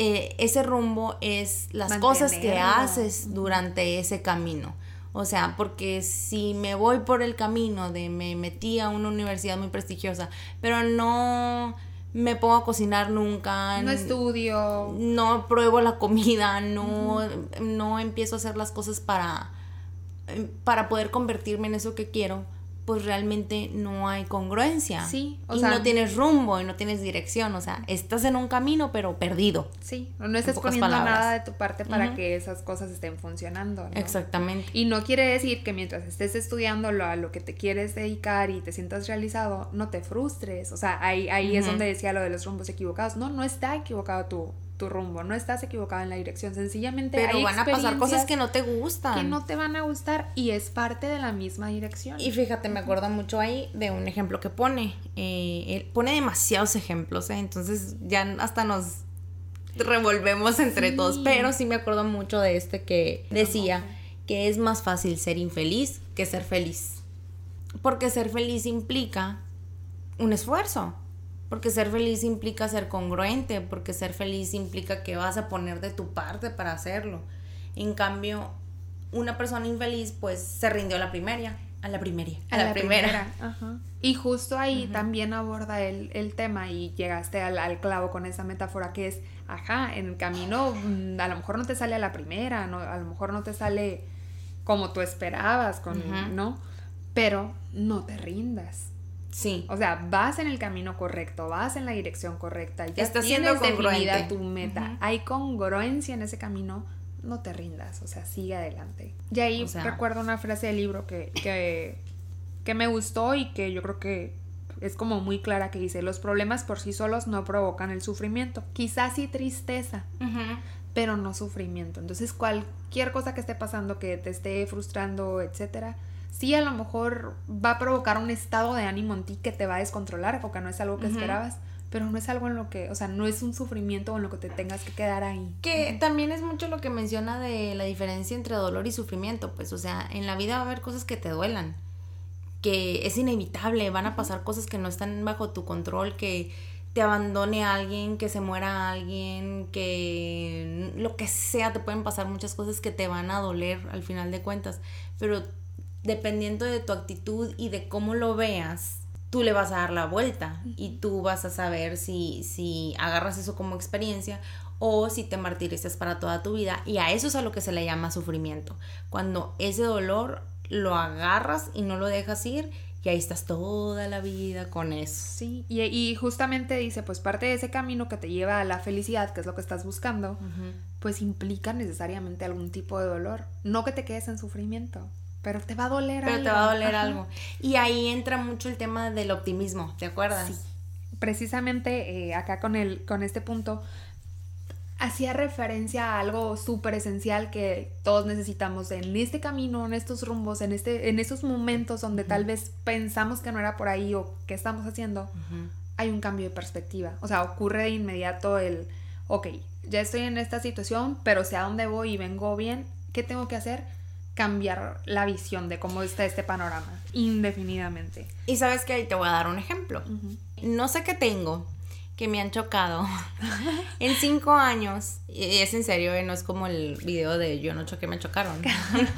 eh, ese rumbo es las cosas que haces durante ese camino. O sea, porque si me voy por el camino de me metí a una universidad muy prestigiosa, pero no me pongo a cocinar nunca, No estudio. no pruebo la comida, no, no empiezo a hacer las cosas para, em, para poder convertirme en eso que quiero, pues realmente no hay congruencia. Sí, o y sea- no tienes rumbo y no tienes dirección, o sea, estás en un camino pero perdido. Sí, no estás pocas poniendo palabras. nada de tu parte para que esas cosas estén funcionando. ¿no? Exactamente. Y no quiere decir que mientras estés estudiando lo, a lo que te quieres dedicar y te sientas realizado, no te frustres. O sea, ahí, ahí es donde decía lo de los rumbos equivocados. No, no está equivocado tu, tu rumbo, no estás equivocado en la dirección. Sencillamente Pero hay van a pasar cosas que no te gustan. que no te van a gustar y es parte de la misma dirección. Y fíjate, me acuerdo mucho ahí de un ejemplo que pone. Eh, él pone demasiados ejemplos, ¿eh? entonces ya hasta nos revolvemos entre Sí. todos. Pero sí me acuerdo mucho de este que decía que es más fácil ser infeliz que ser feliz. Porque ser feliz implica un esfuerzo. Porque ser feliz implica ser congruente, porque ser feliz implica que vas a poner de tu parte para hacerlo. En cambio, una persona infeliz pues se rindió a la primera, a la primera, a, la, primera. Y justo ahí también aborda el, el, tema y llegaste al, al, clavo con esa metáfora que es, ajá, en el camino mm, a lo mejor no te sale a la primera, no, a lo mejor no te sale como tú esperabas, con, ¿no? Pero no te rindas. Sí. O sea, vas en el camino correcto, vas en la dirección correcta, ya Estás tienes definida tu meta. Hay congruencia en ese camino, no te rindas, o sea, sigue adelante. Y ahí recuerdo una frase del libro que, que, que me gustó y que yo creo que es como muy clara que dice, los problemas por sí solos no provocan el sufrimiento, quizás sí tristeza, pero no sufrimiento. Entonces cualquier cosa que esté pasando, que te esté frustrando, etcétera, sí a lo mejor va a provocar un estado de ánimo en ti que te va a descontrolar porque no es algo que esperabas, pero no es algo en lo que, o sea, no es un sufrimiento en lo que te tengas que quedar ahí. Que también es mucho lo que menciona de la diferencia entre dolor y sufrimiento, pues, o sea, en la vida va a haber cosas que te duelan, que es inevitable, van a pasar cosas que no están bajo tu control, que te abandone alguien, que se muera alguien, que lo que sea, te pueden pasar muchas cosas que te van a doler al final de cuentas, pero dependiendo de tu actitud y de cómo lo veas, tú le vas a dar la vuelta y tú vas a saber si, si agarras eso como experiencia o si te martirizas para toda tu vida. Y a eso es a lo que se le llama sufrimiento. Cuando ese dolor lo agarras y no lo dejas ir y ahí estás toda la vida con eso. Sí, y, justamente dice, pues parte de ese camino que te lleva a la felicidad, que es lo que estás buscando, pues implica necesariamente algún tipo de dolor. No que te quedes en sufrimiento, pero te va a doler algo. Pero te va a doler algo. Y ahí entra mucho el tema del optimismo, ¿te acuerdas? Sí. Precisamente eh, acá con, el, con este punto, hacía referencia a algo súper esencial que todos necesitamos en este camino, en estos rumbos, en, este, en estos momentos donde tal vez pensamos que no era por ahí o que estamos haciendo, hay un cambio de perspectiva. O sea, ocurre de inmediato el, ok, ya estoy en esta situación, pero sé a dónde voy y vengo bien, ¿qué tengo que hacer? Cambiar la visión de cómo está este panorama, indefinidamente. Y sabes que ahí te voy a dar un ejemplo. No sé qué tengo, que me han chocado en cinco años. Y es en serio, no es como el video de yo no choqué, me chocaron.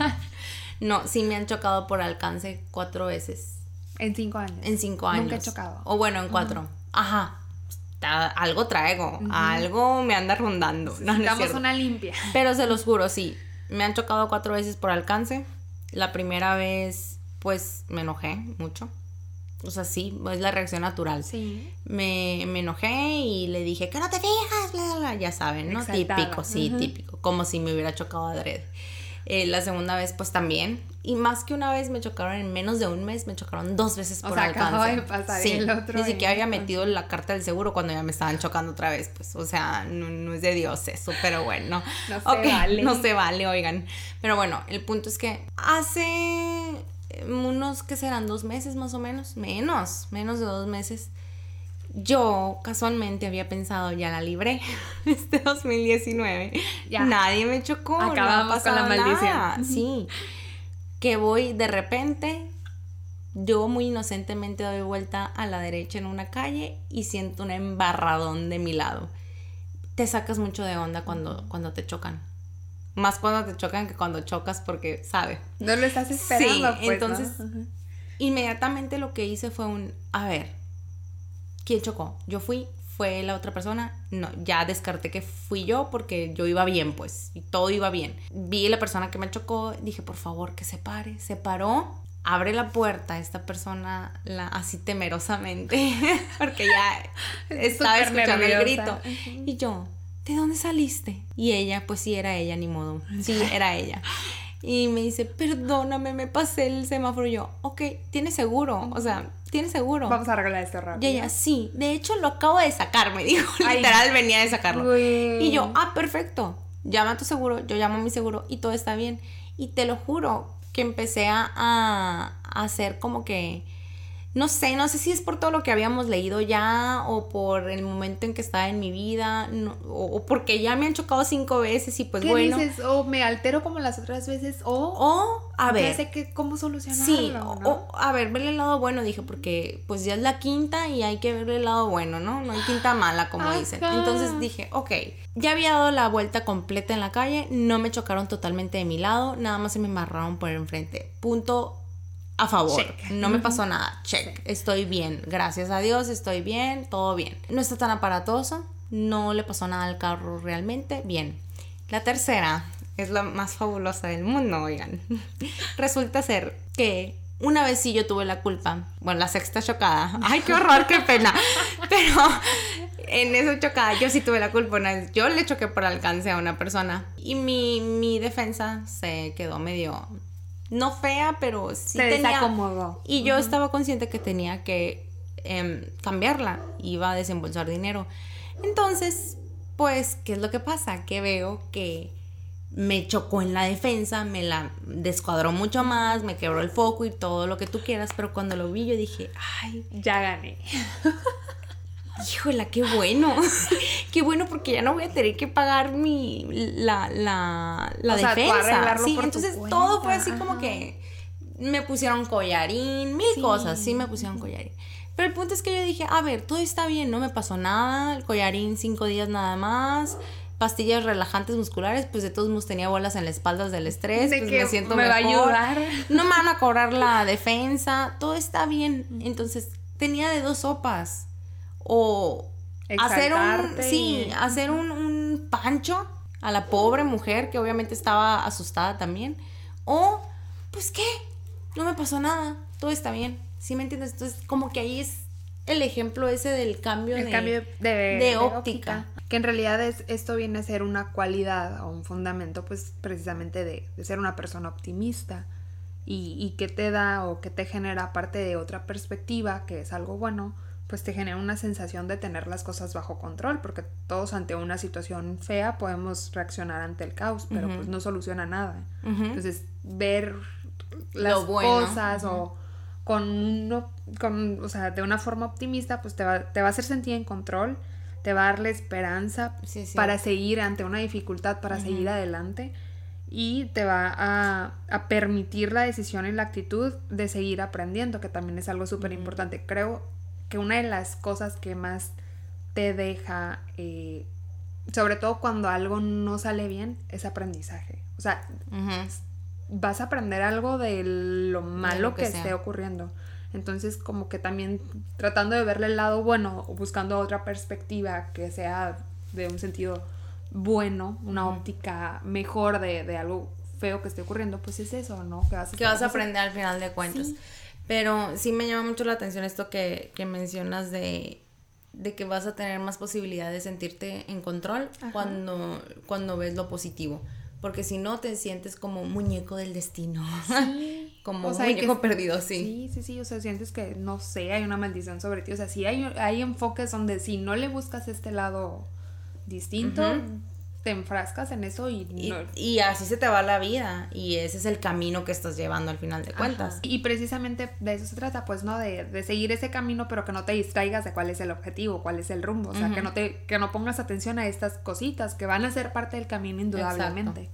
no, sí me han chocado por alcance cuatro veces. En cinco años. En cinco años. Nunca he chocado. O bueno, en cuatro. Ajá. algo traigo, algo me anda rondando. No, Necesitamos una limpia. Pero se los juro, sí me han chocado cuatro veces por alcance. La primera vez, pues, me enojé mucho. O sea, sí, es la reacción natural. Sí. Me, enojé y le dije, que no te fijas, bla, bla, Ya saben, ¿no? Típico, sí, típico. Como si me hubiera chocado a Dredd. Eh, la segunda vez, pues también. Y más que una vez me chocaron en menos de un mes, me chocaron dos veces por o sea, alcance. De pasar sí, el otro ni siquiera había metido la carta del seguro cuando ya me estaban chocando otra vez. Pues, o sea, no, es de Dios eso, pero bueno. No se vale. No se vale, oigan. Pero bueno, el punto es que hace unos que serán dos meses más o menos, menos, menos de dos meses yo casualmente había pensado, ya la libré, este 2019. Ya. Nadie me chocó. Acabamos con la maldición. Sí. Que voy de repente, yo muy inocentemente doy vuelta a la derecha en una calle y siento un embarradón de mi lado. Te sacas mucho de onda cuando, cuando te chocan. Más cuando te chocan que cuando chocas porque, ¿sabe? No lo estás esperando. Sí, pues, entonces, inmediatamente lo que hice fue un, a ver, ¿Quién chocó? Yo fui, fue la otra persona. No, ya descarté que fui yo porque yo iba bien, pues, y todo iba bien. Vi la persona que me chocó, dije, por favor, que se pare. Se paró, abre la puerta esta persona la, así temerosamente, porque ya estaba escuchando el grito. Y yo, ¿de dónde saliste? Y ella, pues sí, era ella, ni modo. Sí, era ella. Y me dice, perdóname, me pasé el semáforo. Y yo, ok, tiene seguro. O sea, tiene seguro. Vamos a arreglar esto rápido. Y ella, sí. De hecho, lo acabo de sacar, me dijo. Literal, venía de sacarlo. Y yo, ah, perfecto. Llama a tu seguro, yo llamo a mi seguro y todo está bien. Y te lo juro que empecé a, a hacer como que no sé, no sé si es por todo lo que habíamos leído ya o por el momento en que estaba en mi vida o, porque ya me han chocado cinco veces y pues ¿Qué bueno. dices? O me altero como las otras veces o... O, a ver. Ya sé que cómo solucionarlo, Sí, ¿no? o, a ver, verle el lado bueno, dije, porque pues ya es la quinta y hay que verle el lado bueno, ¿no? No hay quinta mala, como dicen. Entonces dije, ok, ya había dado la vuelta completa en la calle, no me chocaron totalmente de mi lado, nada más se me embarraron por enfrente. Punto a favor. Check. No me pasó nada. Check. Estoy bien. Gracias a Dios, estoy bien. Todo bien. No está tan aparatoso. No le pasó nada al carro realmente. Bien. La tercera es la más fabulosa del mundo, oigan. Resulta ser que una vez sí yo tuve la culpa. Bueno, la sexta chocada. Ay, qué horror, qué pena. Pero en esa chocada yo sí tuve la culpa. Una vez Yo le choqué por alcance a una persona. Y mi, mi defensa se quedó medio no fea, pero sí Se tenía... desacomodó. Y yo estaba consciente que tenía que em, cambiarla, iba a desembolsar dinero. Entonces, pues, ¿qué es lo que pasa? Que veo que me chocó en la defensa, me la descuadró mucho más, me quebró el foco y todo lo que tú quieras, pero cuando lo vi yo dije, ay, Ya gané. híjola, qué bueno, qué bueno porque ya no voy a tener que pagar mi, la, la, la O sea, tú defensa. Sí, entonces todo fue así como que me pusieron collarín, mil Sí. cosas, sí me pusieron collarín. Pero el punto es que yo dije, a ver, todo está bien, no me pasó nada, el collarín cinco días nada más, pastillas relajantes musculares, pues de todos modos tenía bolas en la espalda del estrés, De pues que me siento me va a mejor. ayudar. No me van a cobrar la defensa, todo está bien. Entonces, tenía de dos sopas. O hacer un, sí, y- hacer un, un pancho a la pobre mujer que obviamente estaba asustada también. O, pues qué, no me pasó nada, todo está bien. ¿Sí me entiendes? Entonces, como que ahí es el ejemplo ese del cambio El de, cambio de, de óptica. Que en realidad es, esto viene a ser una cualidad o un fundamento, pues precisamente de, de ser una persona optimista. Y, y que te da o que te genera, aparte de otra perspectiva, que es algo bueno, pues te genera una sensación de tener las cosas bajo control, porque todos ante una situación fea podemos reaccionar ante el caos, pero pues no soluciona nada. Entonces, ver las bueno. cosas o con uno, con, o sea, de una forma optimista, pues te va, te va a hacer sentir en control, te va a darle esperanza Sí, sí. para seguir ante una dificultad, para seguir adelante y te va a, a permitir la decisión y la actitud de seguir aprendiendo, que también es algo súper importante. Creo que una de las cosas que más te deja, eh, sobre todo cuando algo no sale bien, es aprendizaje. O sea, vas a aprender algo de lo malo lo que, esté ocurriendo. Entonces, como que también tratando de verle el lado bueno o buscando otra perspectiva que sea de un sentido bueno, una óptica mejor de, de algo feo que esté ocurriendo, pues es eso, ¿no? Que vas a, que vas a vas a- aprender al final de cuentas. Sí. Pero sí me llama mucho la atención esto que, que mencionas de, de que vas a tener más posibilidad de sentirte en control cuando, cuando ves lo positivo. Porque si no, te sientes como muñeco del destino. Sí. como O sea, y que- muñeco perdido, sí. Sí, sí, sí, o sea, sientes que, no sé, hay una maldición sobre ti. O sea, sí hay, hay enfoques donde si no le buscas este lado distinto. Te enfrascas en eso y, Y, no- y así se te va la vida. Y ese es el camino que estás llevando al final de cuentas. Ajá. Y precisamente de eso se trata, pues, ¿no? De, de seguir ese camino, pero que no te distraigas de cuál es el objetivo, cuál es el rumbo. O sea, que no te, que no pongas atención a estas cositas que van a ser parte del camino indudablemente.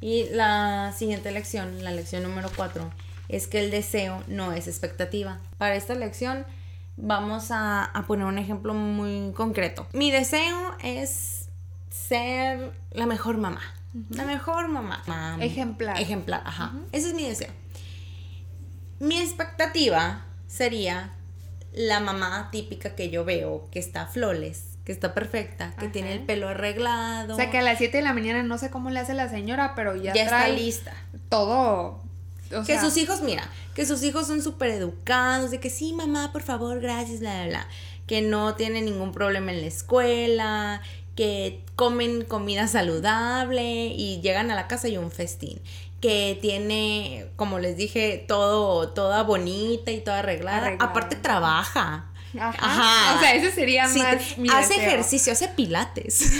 Y la siguiente lección, la lección número 4, es que el deseo no es expectativa. Para esta lección vamos a, a poner un ejemplo muy concreto. Mi deseo es ser la mejor mamá. La mejor mamá. Mam- Ejemplar. Ejemplar, ajá. Ese es mi deseo. Mi expectativa sería la mamá típica que yo veo, que está flores, que está perfecta, que Ajá. tiene el pelo arreglado. O sea, que a las 7 de la mañana no sé cómo le hace la señora, pero ya, ya está trae lista. todo. o que sea, sus hijos, mira, que sus hijos son súper educados, de que sí, mamá, por favor, gracias, bla, bla, bla. Que no tienen ningún problema en la escuela, que comen comida saludable y llegan a la casa y un festín. Que tiene, como les dije, todo, toda bonita y toda arreglada. Arreglada. Aparte trabaja. Ajá. O sea, ese sería más mi Hace ejercicio, hace pilates.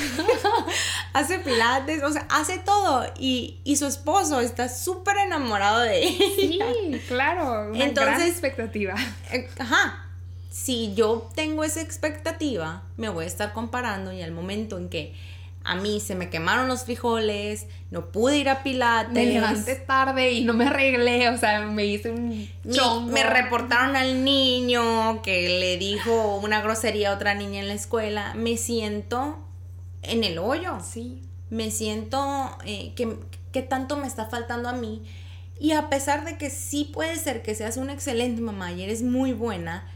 hace pilates, o sea, hace todo. Y, su esposo está súper enamorado de ella. Sí, claro. Una Entonces, gran expectativa. Eh, ajá. Si yo tengo esa expectativa, me voy a estar comparando y al momento en que a mí se me quemaron los frijoles, no pude ir a Pilates. Me levanté tarde y no me arreglé, o sea, me hice un chongo. Me reportaron al niño que le dijo una grosería a otra niña en la escuela. Me siento en el hoyo. Sí. Me siento eh, que, que tanto me está faltando a mí. Y a pesar de que sí puede ser que seas una excelente mamá y eres muy buena,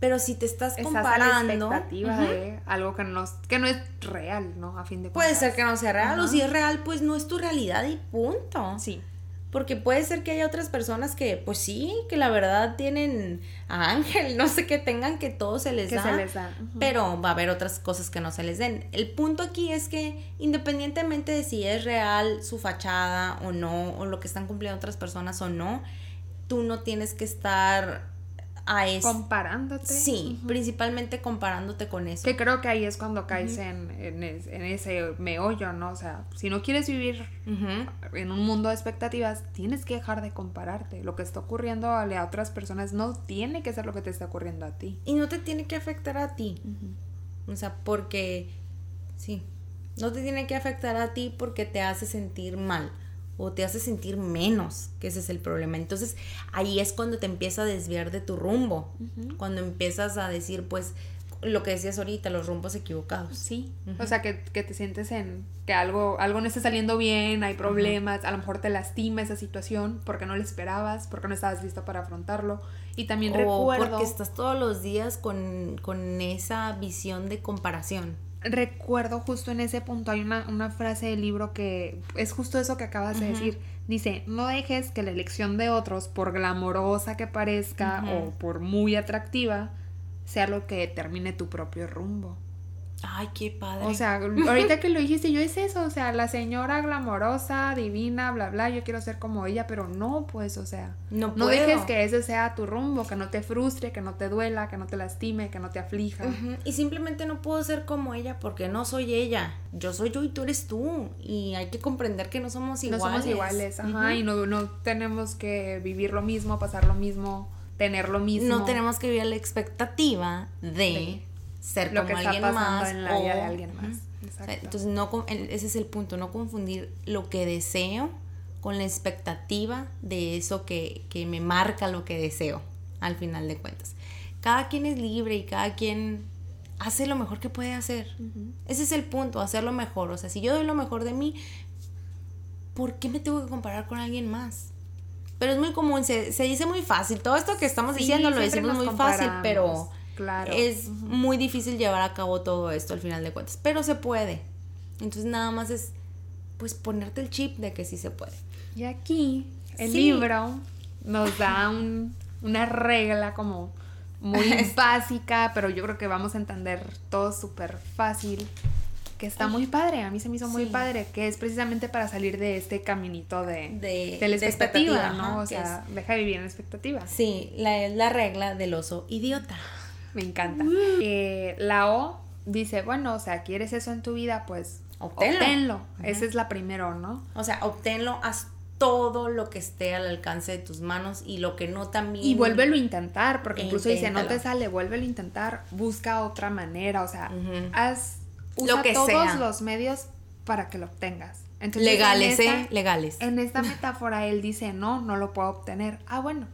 pero si te estás comparando. expectativa de algo que no, que no es real, ¿no? A fin de cuentas. Puede ser que no sea real, o si es real, pues no es tu realidad y punto. Sí. Porque puede ser que haya otras personas que, pues sí, que la verdad tienen a ángel, no sé qué tengan, que todo se les que da. Se les da. Pero va a haber otras cosas que no se les den. El punto aquí es que, independientemente de si es real su fachada o no, o lo que están cumpliendo otras personas o no, tú no tienes que estar Comparándote. Sí, principalmente comparándote con eso. Que creo que ahí es cuando caes en, ese meollo, ¿no? O sea, si no quieres vivir en un mundo de expectativas, tienes que dejar de compararte. Lo que está ocurriendo a, otras personas no tiene que ser lo que te está ocurriendo a ti. Y no te tiene que afectar a ti. O sea, porque, sí, no te tiene que afectar a ti porque te hace sentir mal o te hace sentir menos, que ese es el problema. Entonces ahí es cuando te empieza a desviar de tu rumbo, cuando empiezas a decir, pues, lo que decías ahorita, los rumbos equivocados. Sí, o sea, que, te sientes en que algo, algo no está saliendo bien, hay problemas, a lo mejor te lastima esa situación porque no lo esperabas, porque no estabas listo para afrontarlo. Y también o recuerdo... porque estás todos los días con, con esa visión de comparación recuerdo justo en ese punto, hay una, frase del libro que es justo eso que acabas de decir. Dice, no dejes que la elección de otros, por glamorosa que parezca o por muy atractiva, sea lo que determine tu propio rumbo. Ay, qué padre. O sea, ahorita que lo dijiste, yo es eso, o sea, la señora glamorosa, divina, bla, bla, yo quiero ser como ella, pero no, pues, o sea, no, no dejes que ese sea tu rumbo, que no te frustre, que no te duela, que no te lastime, que no te aflija. Y simplemente no puedo ser como ella porque no soy ella, yo soy yo y tú eres tú, y hay que comprender que no somos iguales. No somos iguales, ajá, y no, no tenemos que vivir lo mismo, pasar lo mismo, tener lo mismo. No tenemos que vivir la expectativa de ser lo como que alguien más en la vida de alguien más. entonces no ese es el punto, no confundir lo que deseo con la expectativa de eso que, me marca lo que deseo al final de cuentas. Cada quien es libre y cada quien hace lo mejor que puede hacer. Ese es el punto, hacer lo mejor. O sea, si yo doy lo mejor de mí, ¿por qué me tengo que comparar con alguien más? Pero es muy común, se, dice muy fácil. Todo esto que estamos diciendo lo decimos muy fácil, pero Claro. Es muy difícil llevar a cabo todo esto al final de cuentas, pero se puede. Entonces nada más es pues ponerte el chip de que sí se puede. Y aquí el libro nos da una regla como muy básica, pero yo creo que vamos a entender todo súper fácil, que está muy padre, a mí se me hizo muy padre, que es precisamente para salir de este caminito de, de, la expectativa, ¿no? o sea, deja de vivir en expectativa. Sí, la, la regla del oso idiota. Me encanta. Eh, la O dice, bueno, o sea, ¿quieres eso en tu vida? Pues obténlo. Esa es la primera, ¿no? O sea, obténlo, haz todo lo que esté al alcance de tus manos y lo que no también. Y vuélvelo a intentar, porque incluso dice, no te sale, vuélvelo a intentar, busca otra manera, o sea, haz, usa lo que todos los medios para que lo obtengas. legales, ¿eh? Legales. En esta metáfora él dice, no, no lo puedo obtener. Ah, bueno,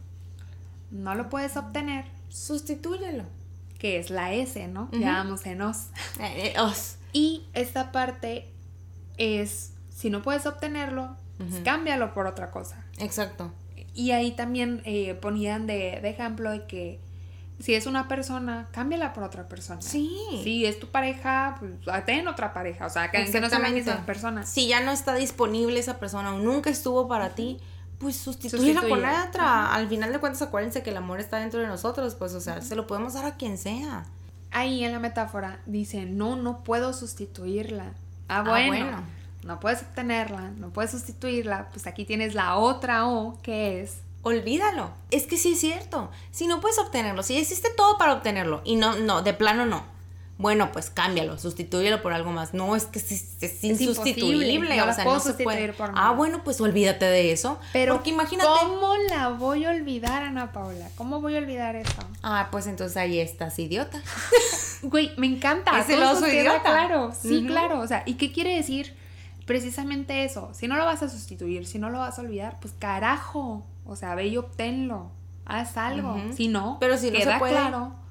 no lo puedes obtener. Sustitúyelo que es la S, ¿no? Ya vamos en os. Eh, eh, y esta parte es, si no puedes obtenerlo, pues cámbialo por otra cosa. Exacto. Y ahí también eh, ponían de, ejemplo de que si es una persona, cámbiala por otra persona. Sí. Si es tu pareja, pues ten otra pareja. O sea, que, no sean las mismas personas. Si ya no está disponible esa persona o nunca estuvo para ti, pues sustituirla con la otra. Al final de cuentas, acuérdense que el amor está dentro de nosotros, pues, o sea, se lo podemos dar a quien sea. Ahí en la metáfora dice, no, no puedo sustituirla. Ah, ah bueno, No puedes obtenerla, no puedes sustituirla. Pues aquí tienes la otra O, que es olvídalo. Es que sí es cierto. Si no puedes obtenerlo, si hiciste todo para obtenerlo y no, no, de plano no. Bueno, pues cámbialo, sustitúyelo por algo más. No, es que es, es insustituible. no o sea, puedo no se puede. sustituir por Ah, bueno, pues olvídate de eso. Pero Porque imagínate. ¿Cómo la voy a olvidar, Ana Paula? ¿Cómo voy a olvidar eso? Ah, pues entonces ahí estás, idiota. Güey, me encanta. Es el todo oso queda idiota. Claro, sí, claro. O sea, ¿y qué quiere decir? Precisamente eso. Si no lo vas a sustituir, si no lo vas a olvidar, pues carajo. O sea, ve y obténlo. Haz algo. Si no, Pero si no se puede. claro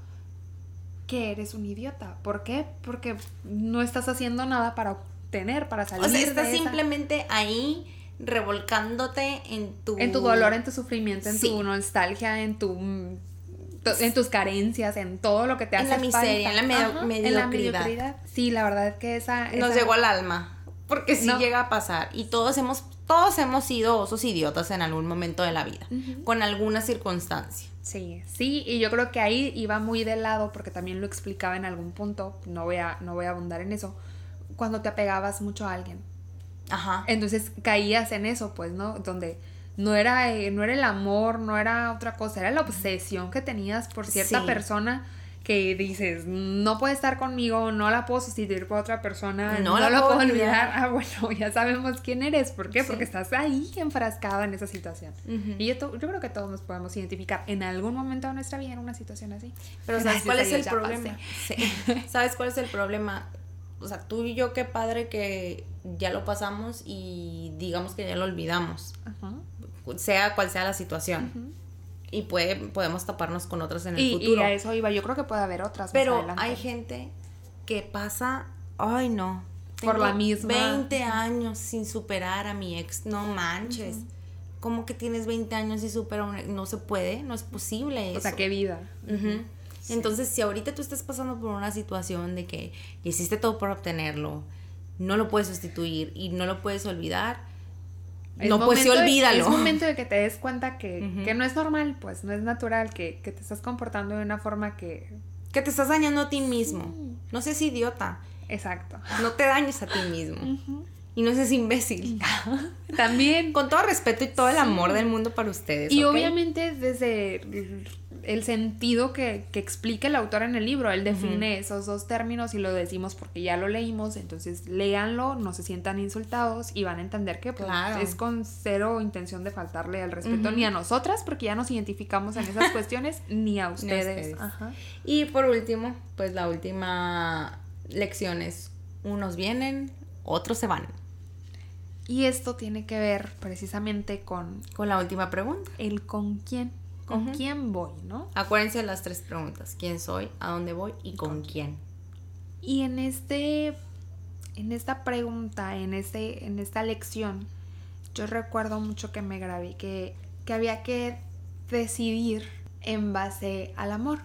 que eres un idiota. ¿Por qué? Porque no estás haciendo nada para obtener, para salir O sea, de estás esa- simplemente ahí revolcándote en tu... en tu dolor, en tu sufrimiento, en Sí. tu nostalgia, en tu en tus carencias, en todo lo que te En hace la miseria, falta. en la medio- Ajá, en la mediocridad. mediocridad. Sí, la verdad es que esa, Nos llegó al alma. Porque sí No. llega a pasar. Y todos hemos, todos hemos sido osos idiotas en algún momento de la vida. Con alguna circunstancia. Sí, sí, y yo creo que ahí iba muy de lado porque también lo explicaba en algún punto, no voy a no voy a abundar en eso, cuando te apegabas mucho a alguien. Ajá. Entonces caías en eso, pues, ¿no? Donde no era, eh, no era el amor, no era otra cosa, era la obsesión que tenías por cierta Sí. persona que dices, no puede estar conmigo, no la puedo sustituir por otra persona, No no, la la puedo puedo olvidar. olvidar. Ah, bueno, ya sabemos quién eres. ¿Por qué? Sí. Porque estás ahí enfrascada en esa situación. Y yo, to- yo creo que todos nos podemos identificar en algún momento de nuestra vida en una situación así. Pero ¿sabes cuál es el problema? Sí. ¿Sabes cuál es el problema? O sea, tú y yo, qué padre que ya lo pasamos y digamos que ya lo olvidamos. Sea cual sea la situación. Y puede, podemos taparnos con otras en el y, futuro. y a eso iba. Yo creo que puede haber otras. Pero hay gente que pasa, ay no. Por la misma. 20 años sin superar a mi ex, no manches. ¿Cómo que tienes 20 años y supera un ex? No se puede, no es posible eso. O sea, qué vida. Entonces, si ahorita tú estás pasando por una situación de que hiciste todo por obtenerlo, no lo puedes sustituir y no lo puedes olvidar, Es no, pues sí, momento de- olvídalo. Es momento de que te des cuenta que, que no es normal, pues no es natural, que, que te estás comportando de una forma que... Que te estás dañando a ti mismo. No seas idiota. Exacto. No te dañes a ti mismo. Y no seas imbécil. También. Con todo respeto y todo el amor del mundo para ustedes. Y obviamente desde el- sentido que, que explica el autor en el libro, él define esos dos términos y lo decimos porque ya lo leímos, entonces léanlo, no se sientan insultados y van a entender que pues, Claro. es con cero intención de faltarle al respeto ni a nosotras porque ya nos identificamos en esas cuestiones ni a ustedes. ustedes. Ajá. Y por último, pues la última lección es: unos vienen, otros se van. Y esto tiene que ver precisamente con Con la última pregunta. el con quién, con quién voy, ¿no? Acuérdense de las tres preguntas: ¿quién soy? ¿A dónde voy? ¿Y con quién? Y en este en esta pregunta, en este en esta lección, yo recuerdo mucho que me grabé que que había que decidir en base al amor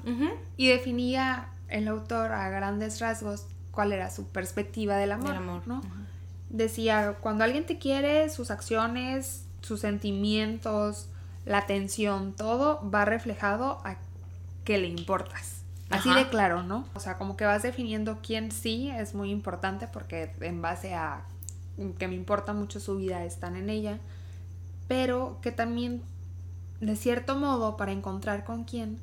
y definía el autor a grandes rasgos cuál era su perspectiva del amor, Del amor. ¿no? Decía, cuando alguien te quiere, sus acciones, sus sentimientos, la atención, todo va reflejado a que le importas. Así Ajá. de claro, ¿no? O sea, como que vas definiendo quién sí es muy importante porque en base a que me importa mucho su vida están en ella, pero que también, de cierto modo, para encontrar con quién,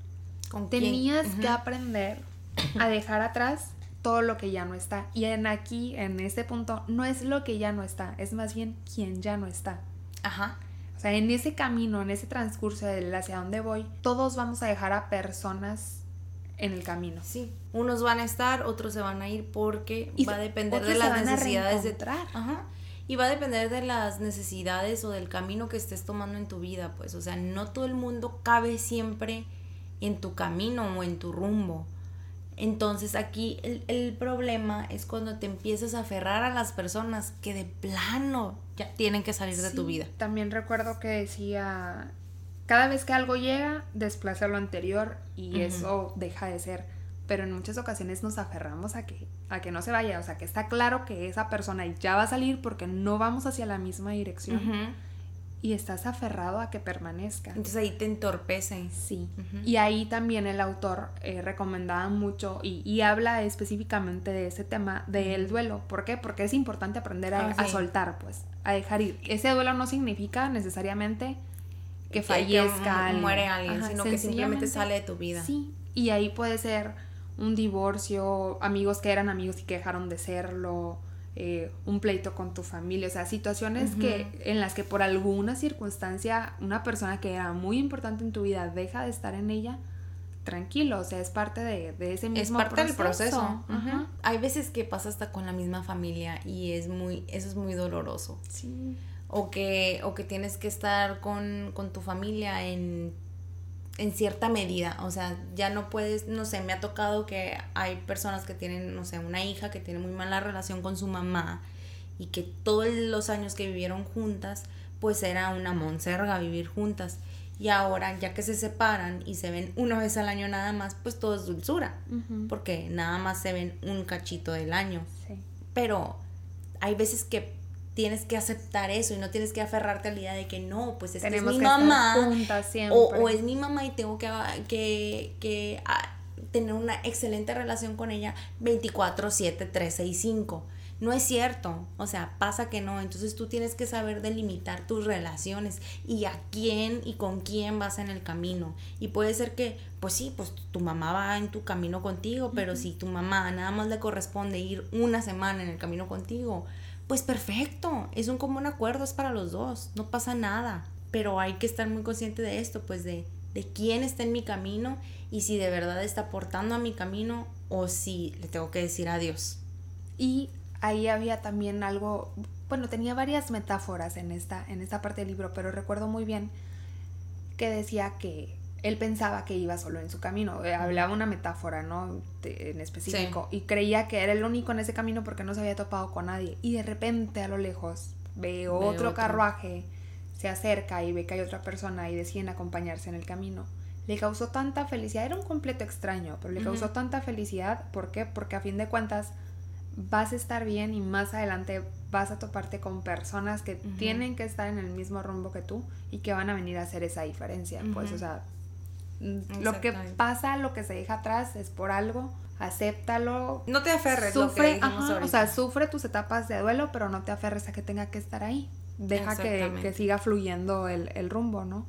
¿Con quién? tenías que aprender a dejar atrás todo lo que ya no está. Y en aquí, en este punto, no es lo que ya no está, es más bien quien ya no está. Ajá. O sea, en ese camino, en ese transcurso del hacia dónde voy, todos vamos a dejar a personas en el camino. Sí. Unos van a estar, otros se van a ir porque Y va a depender de las necesidades de. Ajá. Y va a depender de las necesidades o del camino que estés tomando en tu vida, pues. O sea, no todo el mundo cabe siempre en tu camino o en tu rumbo. Entonces aquí el, el problema es cuando te empiezas a aferrar a las personas que de plano ya tienen que salir de tu vida. También recuerdo que decía, cada vez que algo llega, desplaza lo anterior y eso deja de ser. Pero en muchas ocasiones nos aferramos a que, a que no se vaya. O sea, que está claro que esa persona ya va a salir porque no vamos hacia la misma dirección. Y estás aferrado a que permanezca. Entonces ahí te entorpece. Sí. Y ahí también el autor eh, recomendaba mucho y, y habla específicamente de ese tema del duelo. ¿Por qué? Porque es importante aprender a, Ah, a soltar, pues, a dejar ir. Ese duelo no significa necesariamente que fallezca, muere alguien, sino que simplemente sale de tu vida. Sí, y ahí puede ser un divorcio, amigos que eran amigos y que dejaron de serlo, eh, un pleito con tu familia, o sea, situaciones que en las que por alguna circunstancia una persona que era muy importante en tu vida deja de estar en ella, tranquilo, o sea, es parte de, ese mismo es parte del proceso. Hay veces que pasa hasta con la misma familia y es muy, eso es muy doloroso. Sí. O que, o que tienes que estar con, con tu familia en en cierta medida, o sea, ya no puedes, no sé, me ha tocado que hay personas que tienen, no sé, una hija que tiene muy mala relación con su mamá y que todos los años que vivieron juntas, pues era una monserga vivir juntas. Y ahora, ya que se separan y se ven una vez al año nada más, pues todo es dulzura, porque nada más se ven un cachito del año. Sí. Pero hay veces que tienes que aceptar eso y no tienes que aferrarte a la idea de que no, pues es, que es mi mamá. O, es mi mamá y tengo que, que, que ah, tener una excelente relación con ella 24, 7, 3, 6, 5. No es cierto, o sea, pasa que no, entonces tú tienes que saber delimitar tus relaciones y a quién y con quién vas en el camino. Y puede ser que, pues sí, pues tu mamá va en tu camino contigo, pero si tu mamá nada más le corresponde ir una semana en el camino contigo, pues perfecto, es un común acuerdo, es para los dos, no pasa nada. Pero hay que estar muy consciente de esto, pues de, de quién está en mi camino y si de verdad está aportando a mi camino o si le tengo que decir adiós. Y ahí había también algo, bueno, tenía varias metáforas en esta, en esta parte del libro, pero recuerdo muy bien que decía que él pensaba que iba solo en su camino. Eh, hablaba una metáfora, ¿no? en específico. Y creía que era el único en ese camino porque no se había topado con nadie. Y de repente a lo lejos ve otro, carruaje, se acerca y ve que hay otra persona y deciden acompañarse en el camino. Le causó tanta felicidad. Era un completo extraño, pero le causó tanta felicidad. ¿Por qué? Porque a fin de cuentas vas a estar bien y más adelante vas a toparte con personas que tienen que estar en el mismo rumbo que tú y que van a venir a hacer esa diferencia. Pues, o sea, lo que pasa, lo que se deja atrás es por algo. Acéptalo. No te aferres. Sufre, o sea, sufre tus etapas de duelo, pero no te aferres a que tenga que estar ahí deja que, siga fluyendo el, rumbo, ¿no?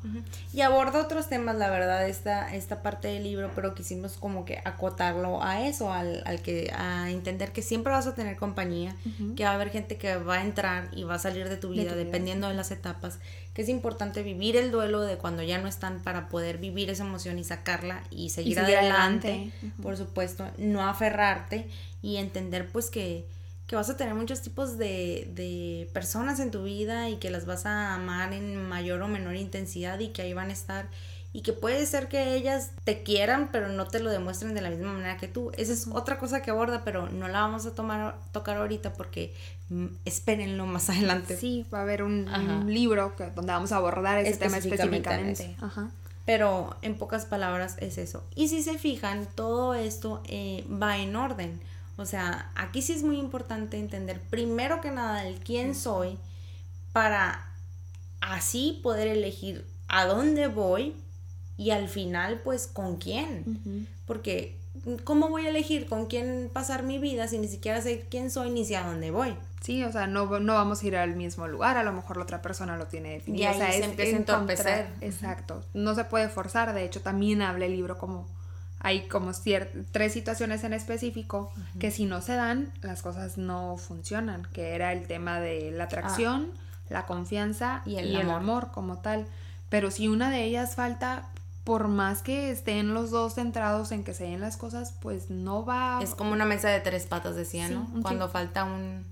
Y aborda otros temas, la verdad, esta, esta parte del libro, pero quisimos como que acotarlo a eso, al, que, a entender que siempre vas a tener compañía, que va a haber gente que va a entrar y va a salir de tu vida, dependiendo de las etapas, que es importante vivir el duelo de cuando ya no están para poder vivir esa emoción y sacarla y seguir, adelante, por supuesto, no aferrarte y entender pues que que vas a tener muchos tipos de, de, personas en tu vida y que las vas a amar en mayor o menor intensidad y que ahí van a estar y que puede ser que ellas te quieran pero no te lo demuestren de la misma manera que tú. Esa es otra cosa que aborda pero no la vamos a tomar, tocar ahorita porque mm, espérenlo más adelante. Sí, va a haber un, libro que, donde vamos a abordar ese tema específicamente. Pero en pocas palabras es eso. Y si se fijan, todo esto eh, va en orden. O sea, aquí sí es muy importante entender primero que nada el quién soy para así poder elegir a dónde voy y al final pues con quién. Porque ¿cómo voy a elegir con quién pasar mi vida si ni siquiera sé quién soy ni sé a dónde voy? Sí, o sea, no, no vamos a ir al mismo lugar, a lo mejor la otra persona lo tiene definido. Y ahí se empieza a entorpecer. Exacto, no se puede forzar, de hecho también habla el libro como hay como tres situaciones en específico que si no se dan, las cosas no funcionan, que era el tema de la atracción, ah. la confianza y, el, amor. como tal. Pero si una de ellas falta, por más que estén los dos centrados en que se den las cosas, pues no va... Es como una mesa de tres patas, decía, ¿no? Cuando falta un...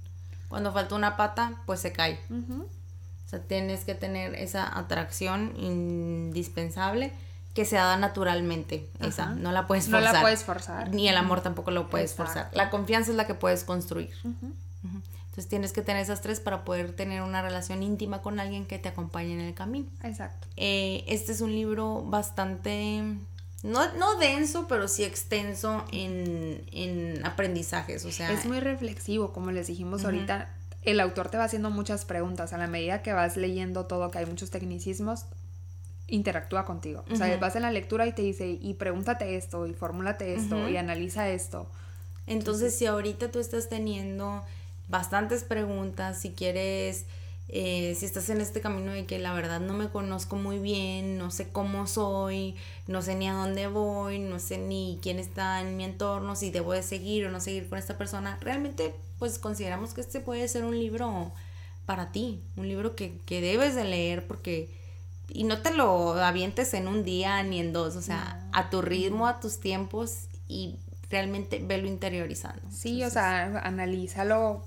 Cuando falta una pata, pues se cae. O sea, tienes que tener esa atracción indispensable que se da naturalmente, esa, no la puedes forzar. No la puedes forzar. Ni el amor tampoco lo puedes forzar. La confianza es la que puedes construir. Entonces tienes que tener esas tres para poder tener una relación íntima con alguien que te acompañe en el camino. Exacto. Eh, este es un libro bastante, no, no denso, pero sí extenso en, en aprendizajes. O sea, es muy reflexivo, como les dijimos ahorita. El autor te va haciendo muchas preguntas a la medida que vas leyendo todo, que hay muchos tecnicismos, interactúa contigo. O sea, vas en la lectura y te dice, y pregúntate esto, y fórmulate esto, y analiza esto. Entonces, si ahorita tú estás teniendo bastantes preguntas, si quieres eh, si estás en este camino de que la verdad no me conozco muy bien, no sé cómo soy, no sé ni a dónde voy, no sé ni quién está en mi entorno, si debo de seguir o no seguir con esta persona, realmente pues consideramos que este puede ser un libro para ti, un libro que, que debes de leer porque y no te lo avientes en un día ni en dos, o sea, a tu ritmo, a tus tiempos y realmente velo interiorizando. Sí, o sea, analízalo,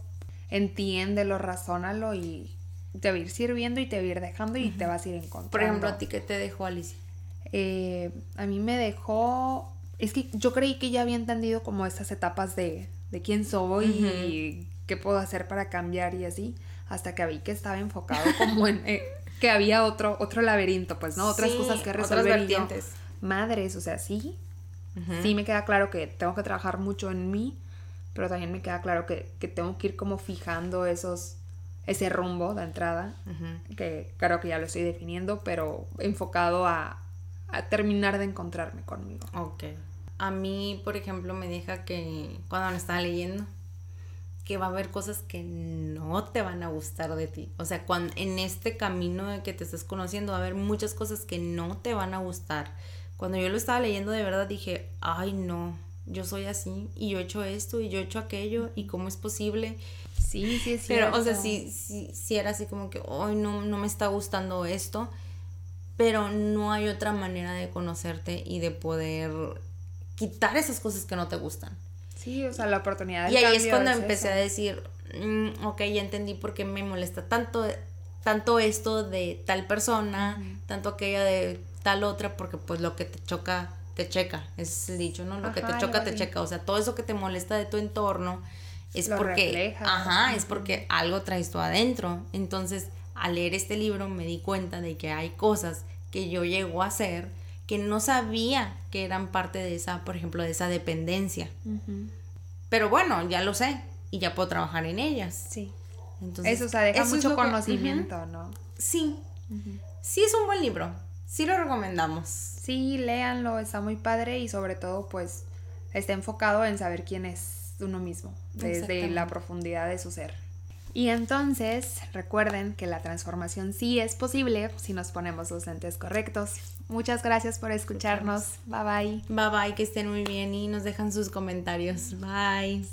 entiéndelo, razónalo y te va a ir sirviendo y te va a ir dejando y te vas a ir encontrando. Por ejemplo, ¿a ti qué te dejó Alicia? Eh, a mí me dejó, es que yo creí que ya había entendido como estas etapas de, de quién soy y qué puedo hacer para cambiar y así, hasta que vi que estaba enfocado como en... Eh, que había otro, otro laberinto, pues, ¿no? Otras cosas que resolver. yo, madres, o sea, sí. Sí me queda claro que tengo que trabajar mucho en mí, pero también me queda claro que, que tengo que ir como fijando esos, ese rumbo de entrada, que claro que ya lo estoy definiendo, pero enfocado a, a terminar de encontrarme conmigo. Ok. A mí, por ejemplo, me deja que cuando me estaba leyendo, que va a haber cosas que no te van a gustar de ti. O sea, cuando, en este camino de que te estás conociendo va a haber muchas cosas que no te van a gustar. Cuando yo lo estaba leyendo de verdad dije, ay no, yo soy así y yo he hecho esto y yo he hecho aquello y cómo es posible. Sí, sí, sí. Pero, o sea, sí, sí, sí era así como que, ay no, no me está gustando esto. Pero no hay otra manera de conocerte y de poder quitar esas cosas que no te gustan. Sí, o sea, la oportunidad. y ahí es cuando empecé a decir, mm, ok, ya entendí por qué me molesta tanto, tanto esto de tal persona, tanto aquella de tal otra, porque pues lo que te choca, te checa, es el dicho, ¿no? Lo que te choca, te checa. O sea, todo eso que te molesta de tu entorno es porque, ajá, es porque algo traes tú adentro. Entonces, al leer este libro me di cuenta de que hay cosas que yo llego a hacer que no sabía que eran parte de esa, por ejemplo, de esa dependencia. Pero bueno, ya lo sé y ya puedo trabajar en ellas. Sí. Entonces, eso, o sea, deja mucho conocimiento, ¿no? Sí. Sí es un buen libro. Sí lo recomendamos. Sí, léanlo, está muy padre y sobre todo pues está enfocado en saber quién es uno mismo, desde la profundidad de su ser. Y entonces recuerden que la transformación sí es posible si nos ponemos los lentes correctos. Muchas gracias por escucharnos. Bye bye. Bye bye, que estén muy bien y nos dejan sus comentarios. Bye.